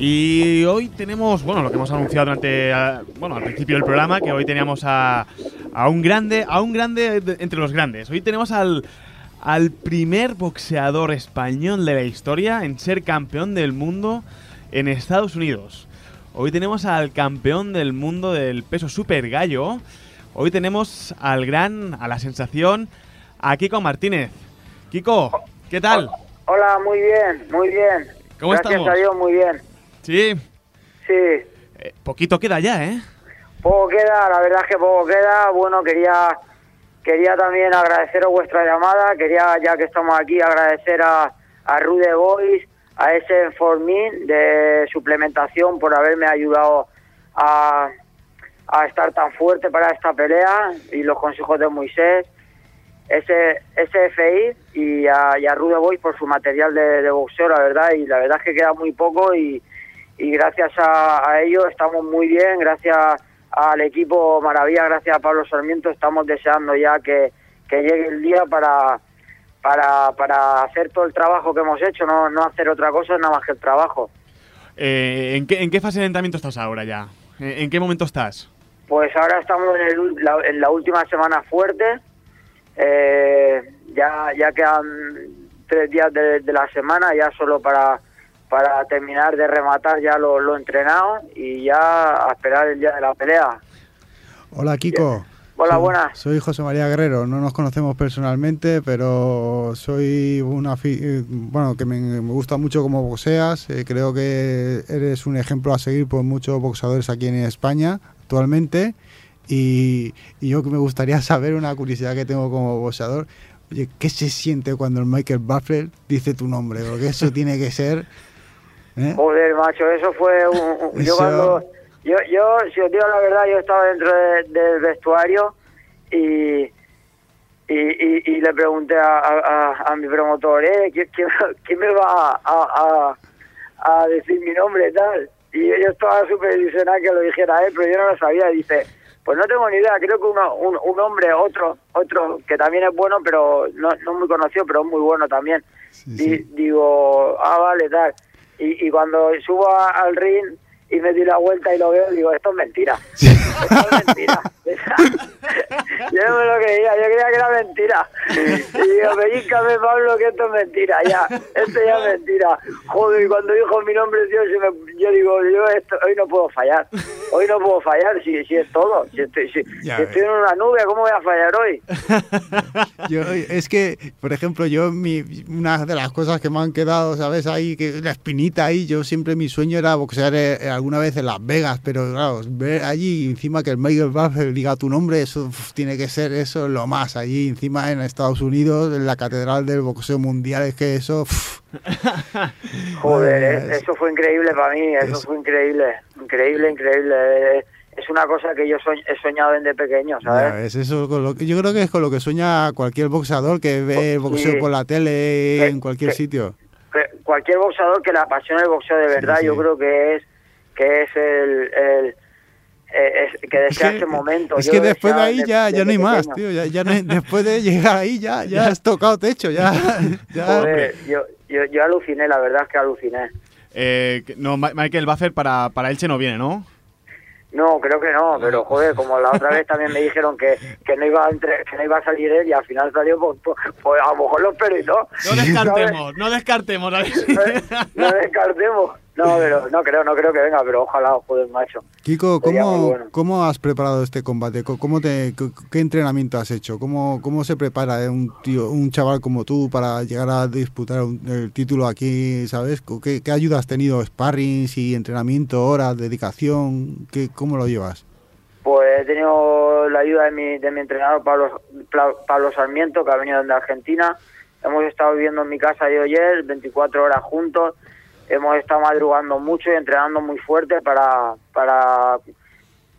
Y hoy tenemos, bueno, lo que hemos anunciado durante, eh, bueno, al principio del programa, que hoy teníamos a, a un grande, a un grande de- entre los grandes. Hoy tenemos al, al primer boxeador español de la historia en ser campeón del mundo en Estados Unidos. Hoy tenemos al campeón del mundo del peso super gallo. Hoy tenemos al gran, a la sensación, a Kiko Martínez. Kiko, ¿qué tal? Hola, muy bien, muy bien. ¿Cómo Gracias estamos? a Dios, muy bien. Sí, Sí, eh, poquito queda ya, ¿eh? poco queda, la verdad es que poco queda. Bueno, quería quería también agradeceros vuestra llamada. Quería, ya que estamos aquí, agradecer a, a Rude Boys, a ese Formin de suplementación por haberme ayudado a, a estar tan fuerte para esta pelea y los consejos de Moisés. ese SFI y a, y a Rude Boys por su material de, de boxeo, la verdad, y la verdad es que queda muy poco y, y gracias a, a ello estamos muy bien, gracias al equipo Maravilla, gracias a Pablo Sarmiento, estamos deseando ya que, que llegue el día para, para, para hacer todo el trabajo que hemos hecho, no, no hacer otra cosa nada más que el trabajo. Eh, ¿en, qué, ¿En qué fase de entrenamiento estás ahora ya? ¿En, en qué momento estás? Pues ahora estamos en, el la, en la última semana fuerte. Eh, ya, ya quedan tres días de, de la semana, ya solo para, para terminar de rematar ya lo, lo entrenado y ya a esperar el día de la pelea. Hola, Kiko. Hola, buenas. Soy José María Guerrero. No nos conocemos personalmente, pero soy una bueno que me, me gusta mucho cómo boxeas. Eh, creo que eres un ejemplo a seguir por muchos boxeadores aquí en España actualmente. Y, y yo que me gustaría saber una curiosidad que tengo como boxeador. Oye, ¿qué se siente cuando el Michael Buffer dice tu nombre? Porque eso tiene que ser. ¿Eh? Joder, macho, eso fue un... un- yo cuando... Yo, yo, si os digo la verdad, yo estaba dentro de- del vestuario y, y, y, y le pregunté a, a, mi promotor, eh, ¿quién, quién- quién me va a, a, decir mi nombre y tal? Y yo estaba súper ilusionado que lo dijera él, pero yo no lo sabía. Y dice, pues no tengo ni idea, creo que uno, un, un hombre, otro, otro, que también es bueno, pero no, no muy conocido, pero es muy bueno también. Di- digo, ah, vale, tal. Y, y cuando subo al ring y me di la vuelta y lo veo, digo, esto es mentira. Esto es mentira. yo no me lo creía, yo creía que era mentira. Y digo, pellizcame, Pablo, que esto es mentira, ya. Esto ya es mentira. Joder, y cuando dijo mi nombre, tío, me- yo digo, yo esto, hoy no puedo fallar. Hoy no puedo fallar, si, si es todo. Si estoy, si, si estoy en una nube, ¿cómo voy a fallar hoy? Yo, es que, por ejemplo, yo, mi, una de las cosas que me han quedado, ¿sabes? Ahí, que la espinita ahí, yo siempre mi sueño era boxear eh, alguna vez en Las Vegas, pero claro, ver allí encima que el Michael Buffer diga tu nombre, eso uf, tiene que ser eso lo más. Allí encima en Estados Unidos, en la catedral del boxeo mundial, es que eso. uf, Joder, eh, eso fue increíble para mí, eso fue increíble, increíble, increíble. Eh, Es una cosa que yo he soñado desde pequeño, ya ¿sabes? ves, eso con lo que- yo creo que es con lo que sueña cualquier boxeador que ve el boxeo Sí. por la tele en cualquier que- sitio. Cualquier boxeador que le apasione el boxeo de verdad, sí. yo creo que es que es el, el, eh, es- que desea que- ese momento. Es que después de ahí ya, ya no hay más, tío. Ya, ya no hay- después de llegar ahí ya, ya has tocado techo, ya. ya. Joder, yo, yo, yo aluciné, la verdad es que aluciné. Eh, que- no, Michael Buffer para, para Elche no viene, ¿no? No, creo que no, pero joder, como la otra vez también me dijeron que, que no iba a entre- que no iba a salir él y al final salió, pues, pues, pues a lo mejor lo espero y no. No descartemos, no descartemos. No descartemos. No, pero no creo, no creo que venga, pero ojalá, joder, macho. Kiko, ¿cómo, bueno. ¿cómo has preparado este combate? Co- ¿Cómo te, ¿Qué entrenamiento has hecho? ¿Cómo, cómo se prepara eh, un tío, un chaval como tú para llegar a disputar un- el título aquí, sabes? ¿Qué, qué ayuda has tenido? ¿Sparrings y entrenamiento, horas, dedicación? ¿Qué, ¿Cómo lo llevas? Pues he tenido la ayuda de mi, de mi entrenador Pablo, Pablo Sarmiento, que ha venido de Argentina. Hemos estado viviendo en mi casa yo y él, 24 horas juntos. Hemos estado madrugando mucho y entrenando muy fuerte para, para,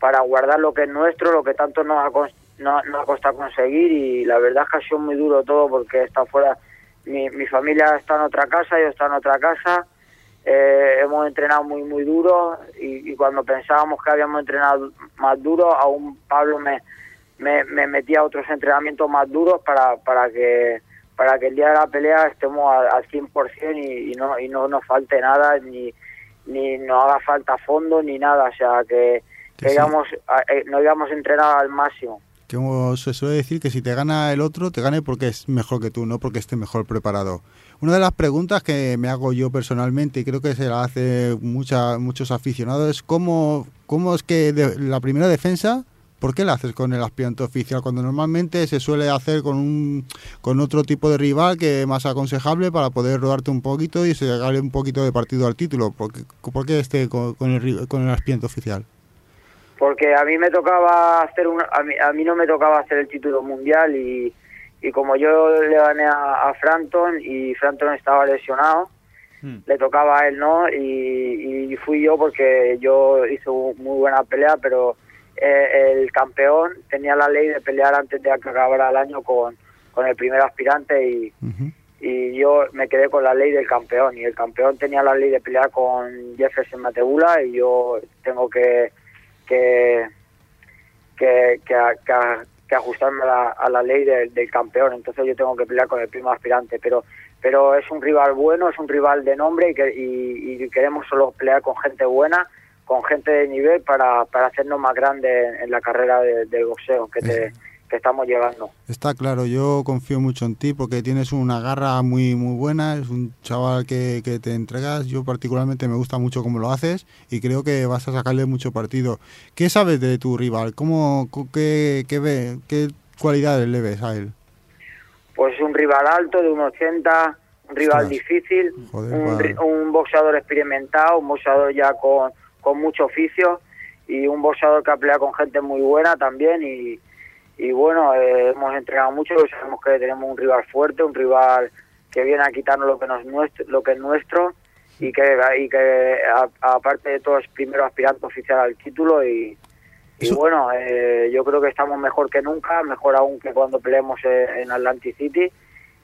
para guardar lo que es nuestro, lo que tanto nos ha, cos- no- nos ha costado conseguir. Y la verdad es que ha sido muy duro todo porque está fuera. Mi, mi familia está en otra casa, yo está en otra casa. Eh, hemos entrenado muy muy duro y, y cuando pensábamos que habíamos entrenado más duro aún Pablo me, me, me metía a otros entrenamientos más duros para, para que para que el día de la pelea estemos al, al 100% y, y no y no nos falte nada ni ni nos haga falta fondo ni nada o sea que, Que sí. íbamos a- eh, nos íbamos a entrenar al máximo Que Como se suele decir que si te gana el otro, te gane porque es mejor que tú, no porque esté mejor preparado. Una de las preguntas que me hago yo personalmente y creo que se la hace mucha, muchos aficionados es cómo, cómo es que de- la primera defensa, ¿por qué la haces con el aspirante oficial? Cuando normalmente se suele hacer con, un, con otro tipo de rival que es más aconsejable para poder rodarte un poquito y se gane un poquito de partido al título. ¿Por qué, por qué este con, con el, con el aspirante oficial? porque a mí me tocaba hacer un, a mí, a mí no me tocaba hacer el título mundial y, y como yo le gané a, a y Frampton estaba lesionado le tocaba a él no y, y fui yo porque yo hice un- muy buena pelea pero eh, el campeón tenía la ley de pelear antes de que acabara el año con, con el primer aspirante y, y yo me quedé con la ley del campeón. Y el campeón tenía la ley de pelear con Jefferson Matebula y yo tengo que que que, que, que- que ajustarme a la, a la ley del, del campeón. Entonces yo tengo que pelear con el primer aspirante. Pero pero es un rival bueno es un rival de nombre y, que, y, y queremos solo pelear con gente buena con gente de nivel para, para hacernos más grandes en, la carrera de- del boxeo que, te- que estamos llevando Está claro, yo confío mucho en ti porque tienes una garra muy muy buena, es un chaval que, que te entregas, yo particularmente me gusta mucho cómo lo haces y creo que vas a sacarle mucho partido. ¿Qué sabes de tu rival? ¿Cómo, qué, qué, ve- qué cualidades le ves a él? pues un rival alto de 1,80, un rival Ostras. difícil, Joder, un, un boxeador experimentado, un boxeador ya con, con mucho oficio y un boxeador que ha peleado con gente muy buena también y, y bueno, eh, hemos entrenado mucho y sabemos que tenemos un rival fuerte, un rival que viene a quitarnos lo que, nos nuestro, lo que es nuestro y que, y que aparte de todo es primero aspirante oficial al título y, y bueno, eh, yo creo que estamos mejor que nunca, mejor aún que cuando peleemos en, en Atlantic City.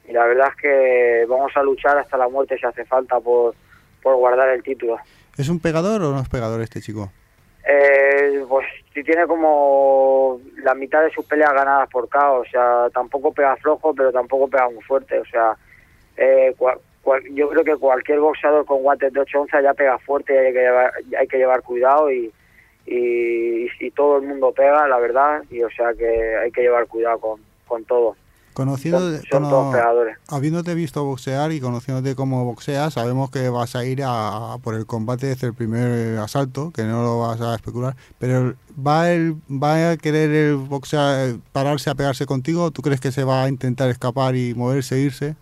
Y la verdad es que vamos a luchar hasta la muerte si hace falta por, por guardar el título. ¿Es un pegador o no es pegador este chico? Eh, pues tiene como la mitad de sus peleas ganadas por KO, o sea, tampoco pega flojo, pero tampoco pega muy fuerte, o sea, eh, yo creo que cualquier boxeador con guantes de 8 onzas ya pega fuerte hay que llevar, hay que llevar cuidado y, y, todo el mundo pega, la verdad, y o sea que hay que llevar cuidado con todo. Conociendo, Son- son pegadores. habiéndote visto boxear y conociéndote cómo boxeas, sabemos que vas a ir a, a por el combate desde el primer asalto, que no lo vas a especular, pero ¿va, el, va a querer el boxear pararse a pegarse contigo? ¿Tú crees que se va a intentar escapar y moverse, irse?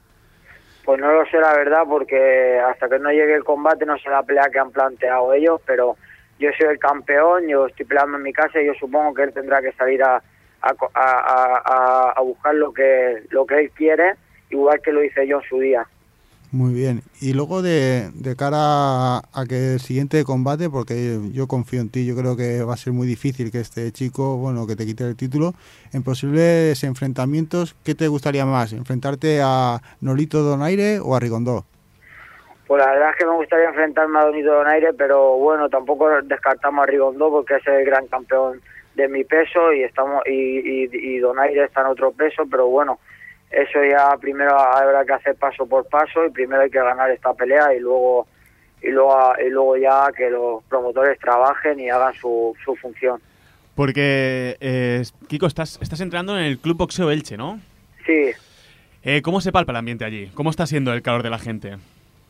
Pues no lo sé la verdad porque hasta que no llegue el combate no sé la pelea que han planteado ellos, pero yo soy el campeón, yo estoy peleando en mi casa y yo supongo que él tendrá que salir a, a, buscar lo que, lo que él quiere, igual que lo hice yo en su día. Muy bien. Y luego de, de cara a, que el siguiente combate, porque yo confío en ti, yo creo que va a ser muy difícil que este chico, bueno, que te quite el título, en posibles enfrentamientos, ¿qué te gustaría más? ¿Enfrentarte a Nolito Donaire o a Rigondó? Pues la verdad es que me gustaría enfrentarme a Donito Donaire, pero bueno, tampoco descartamos a Rigondo porque es el gran campeón de mi peso y estamos y, y, y Donaire está en otro peso, pero bueno, eso ya primero habrá que hacer paso por paso y primero hay que ganar esta pelea y luego y luego y luego ya que los promotores trabajen y hagan su, su función. Porque, eh, Kiko, estás, estás entrando en el Club Boxeo Elche, ¿no? Sí, Eh, ¿Cómo se palpa el ambiente allí? ¿Cómo está siendo el calor de la gente?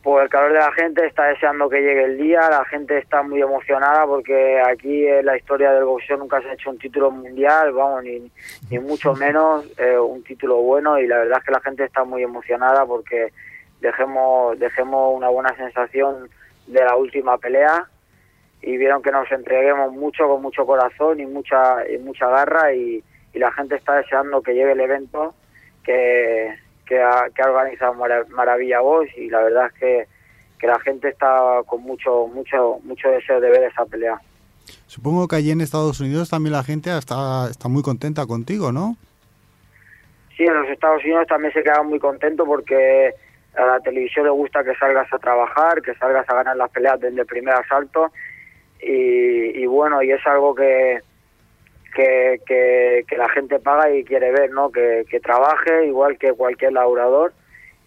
Pues el calor de la gente está deseando que llegue el día, la gente está muy emocionada porque aquí en la historia del boxeo nunca se ha hecho un título mundial, vamos, ni, ni mucho menos eh, un título bueno y la verdad es que la gente está muy emocionada porque dejemos, dejemos una buena sensación de la última pelea y vieron que nos entreguemos mucho con mucho corazón y mucha y mucha garra y, y la gente está deseando que llegue el evento que, que, ha, que ha organizado Mara- Maravilla Box y la verdad es que, que la gente está con mucho mucho mucho deseo de ver esa pelea. Supongo que allí en Estados Unidos también la gente está, está muy contenta contigo, ¿no? Sí, en los Estados Unidos también se quedan muy contentos porque a la televisión le gusta que salgas a trabajar, que salgas a ganar las peleas desde el primer asalto y, y bueno, y es algo que, que, que, que la gente paga y quiere ver, ¿no? Que, que trabaje igual que cualquier laborador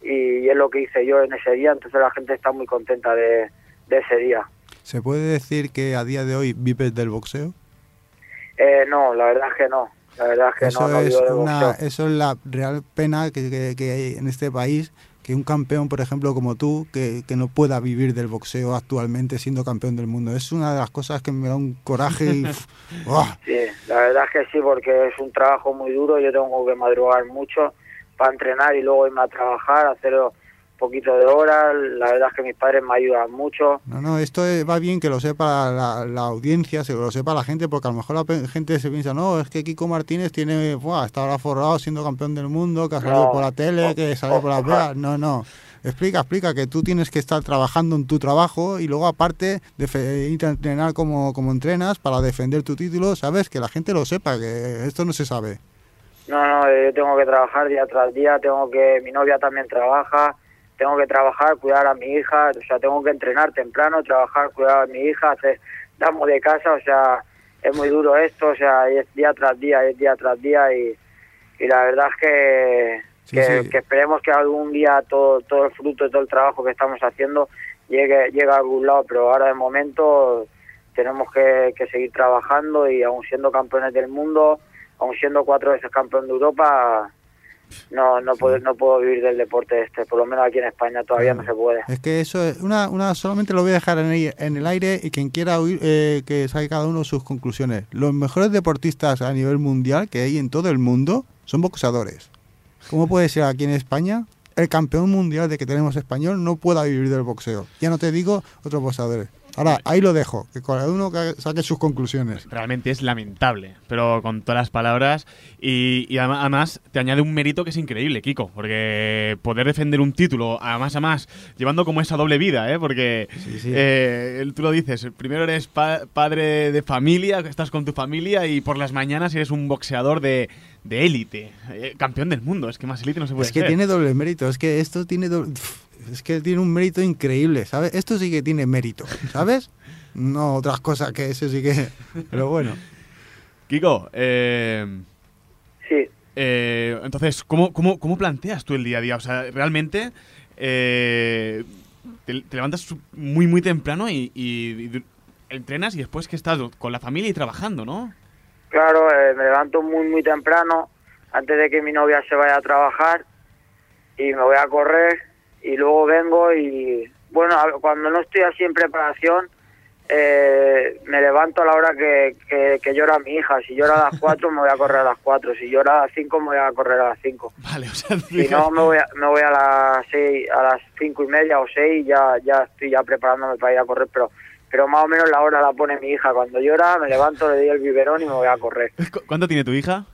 y, es lo que hice yo en ese día, entonces la gente está muy contenta de, de ese día. ¿Se puede decir que a día de hoy vives del boxeo? Eh, no, la verdad es que no, la verdad es que Eso, no, no es vivo una, boxeo. eso es la real pena que, que- que hay en este país, que un campeón, por ejemplo, como tú, que, que no pueda vivir del boxeo actualmente siendo campeón del mundo. Es una de las cosas que me da un coraje y... ¡buah! Sí, la verdad es que sí, porque es un trabajo muy duro. Yo tengo que madrugar mucho para entrenar y luego irme a trabajar, hacer poquito de horas. La verdad es que mis padres me ayudan mucho. No, no, esto es- va bien que lo sepa la, la audiencia, se lo sepa la gente, porque a lo mejor la gente se piensa, no, es que Kiko Martínez tiene, buah, está ahora forrado siendo campeón del mundo, que ha salido No. por la tele, que salió por las veas. No, no. Explica, explica que tú tienes que estar trabajando en tu trabajo y luego aparte de fe- ir a entrenar como, como entrenas para defender tu título, ¿sabes? Que la gente lo sepa, que esto no se sabe. No, no, eh, yo tengo que trabajar día tras día, tengo que, mi novia también trabaja, tengo que trabajar, cuidar a mi hija, o sea, tengo que entrenar temprano, trabajar, cuidar a mi hija, hacer, damos de casa, o sea, es muy duro esto, o sea, es día tras día, es día tras día y, y la verdad es que, Sí, que, sí. que esperemos que algún día todo, todo el fruto de todo el trabajo que estamos haciendo llegue, llegue a algún lado, pero ahora de momento tenemos que, que seguir trabajando y aún siendo campeones del mundo, aún siendo cuatro veces campeón de Europa, no no puedo, no puedo vivir del deporte este, por lo menos aquí en España todavía no se puede. Es que eso es una, una solamente lo voy a dejar en el, en el aire y quien quiera oír eh, que saque cada uno sus conclusiones. Los mejores deportistas a nivel mundial que hay en todo el mundo son boxeadores. ¿Cómo puede ser aquí en España el campeón mundial de que tenemos español no pueda vivir del boxeo? Ya no te digo otros boxeadores. Ahora, ahí lo dejo, que cada uno que saque sus conclusiones. Realmente es lamentable, pero con todas las palabras. Y, y adem- además te añade un mérito que es increíble, Kiko, porque poder defender un título, además, además, llevando como esa doble vida, ¿eh? Porque sí. eh, tú lo dices, primero eres pa- padre de familia, estás con tu familia, y por las mañanas eres un boxeador de de élite, eh, campeón del mundo, es que más élite no se puede Es que ser. tiene doble mérito, es que esto tiene doble- es que tiene un mérito increíble, ¿sabes? Esto sí que tiene mérito, ¿sabes? No otras cosas que eso sí que... Pero bueno. Kiko, eh, Sí. eh, entonces, ¿cómo, cómo, ¿cómo planteas tú el día a día? O sea, realmente eh, te, te levantas muy, muy temprano y, y- y entrenas y después que estás con la familia y trabajando, ¿no? Claro, eh, me levanto muy, muy temprano, antes de que mi novia se vaya a trabajar, y me voy a correr, y luego vengo y, bueno, cuando no estoy así en preparación, eh, me levanto a la hora que, que, que llora mi hija. Si llora a las 4, me voy a correr a las 4. Si llora a las 5, me voy a correr a las 5. Vale, o sea, Si no, me voy a, me voy a las seis, a las cinco y media o 6, ya, ya estoy ya preparándome para ir a correr, pero pero más o menos la hora la pone mi hija. Cuando llora, me levanto, le doy el biberón y me voy a correr. ¿cu- ¿cuánto tiene tu hija?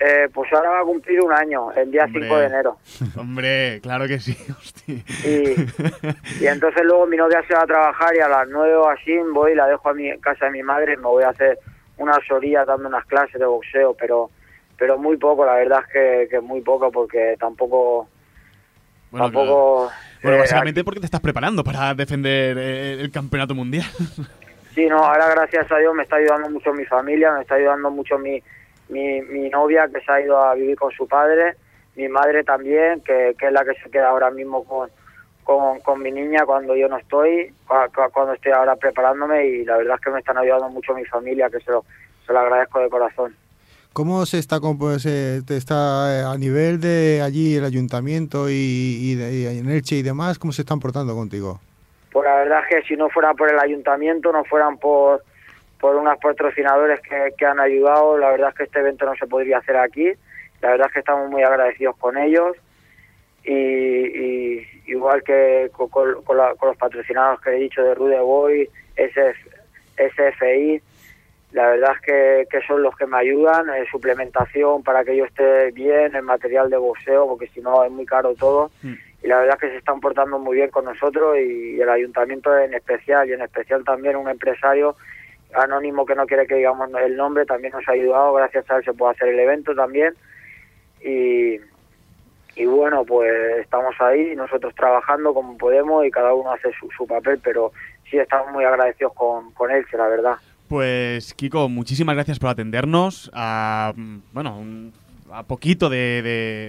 Eh, pues ahora va a cumplir un año, el día 5 de Hombre. enero. Hombre, claro que sí, hostia. Y, y entonces luego mi novia se va a trabajar y a las 9 o así voy y la dejo a mi casa de mi madre y me voy a hacer unas orillas dando unas clases de boxeo, pero pero muy poco, la verdad es que, que muy poco porque tampoco Bueno, tampoco Bueno, Eh, básicamente porque te estás preparando para defender eh, el campeonato mundial. Sí, no, ahora gracias a Dios me está ayudando mucho mi familia, me está ayudando mucho mi, mi, mi novia que se ha ido a vivir con su padre, mi madre también, que, que es la que se queda ahora mismo con, con, con mi niña cuando yo no estoy, cua- cua- cuando estoy ahora preparándome y la verdad es que me están ayudando mucho mi familia, que se lo, se lo agradezco de corazón. ¿Cómo se está, se- te está eh, a nivel de allí el ayuntamiento y, y, de, y en Elche y demás? ¿Cómo se están portando contigo? Pues la verdad es que si no fuera por el ayuntamiento, no fueran por, por unos patrocinadores que, que han ayudado, la verdad es que este evento no se podría hacer aquí. La verdad es que estamos muy agradecidos con ellos y, y igual que con, la- con los patrocinadores que he dicho de Rude Boy, SF, SFI, la verdad es que, que son los que me ayudan, eh, suplementación para que yo esté bien, el material de boxeo, porque si no es muy caro todo y la verdad es que se están portando muy bien con nosotros y, el ayuntamiento en especial y en especial también un empresario anónimo que no quiere que digamos el nombre también nos ha ayudado gracias a él se puede hacer el evento también y, y bueno pues estamos ahí nosotros trabajando como podemos y cada uno hace su, su papel pero sí estamos muy agradecidos con, con Elche la verdad Pues Kiko, muchísimas gracias por atendernos a, bueno, un- a poquito de,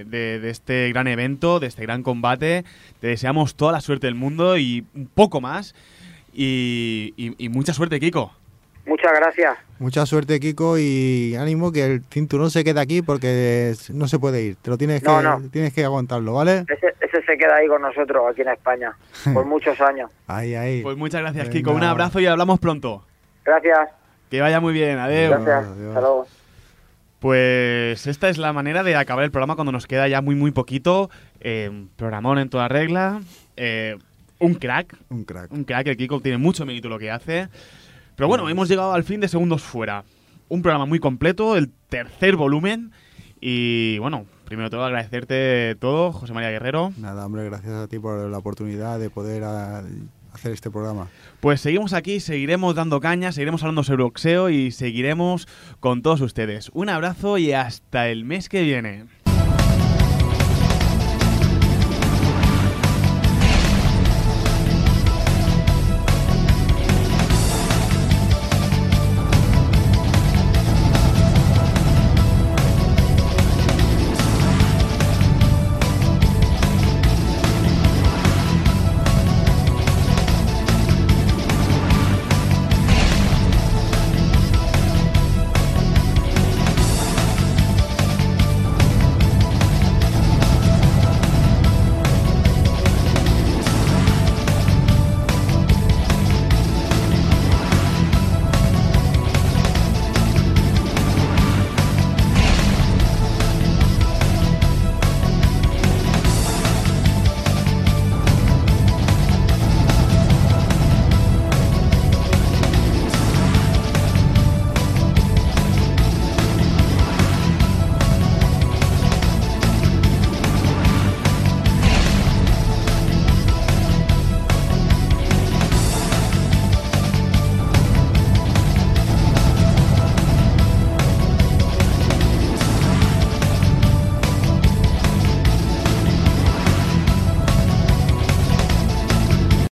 de- este gran evento, de este gran combate. Te deseamos toda la suerte del mundo y un poco más. Y- y mucha suerte, Kiko. Muchas gracias Mucha suerte, Kiko, y ánimo que el cinturón se quede aquí porque no se puede ir. Te lo tienes que, No, no. tienes que aguantarlo, ¿vale? ese, ese se queda ahí con nosotros aquí en España por muchos años Ahí, ahí. Pues muchas gracias, Venga. Kiko. Un abrazo y hablamos pronto. gracias Que vaya muy bien. Adiós. gracias hasta luego Pues esta es la manera de acabar el programa cuando nos queda ya muy, muy poquito. Eh, programón en toda regla. Eh, un crack. Un crack. Un crack. El Kiko tiene mucho mérito lo que hace. Pero bueno, hemos llegado al fin de Segundos Fuera. Un programa muy completo, el tercer volumen. Y bueno, primero todo agradecerte todo, José María Guerrero. Nada, hombre, gracias a ti por la oportunidad de poder ah, hacer este programa. Pues seguimos aquí, seguiremos dando caña, seguiremos hablando sobre boxeo y seguiremos con todos ustedes. Un abrazo y hasta el mes que viene.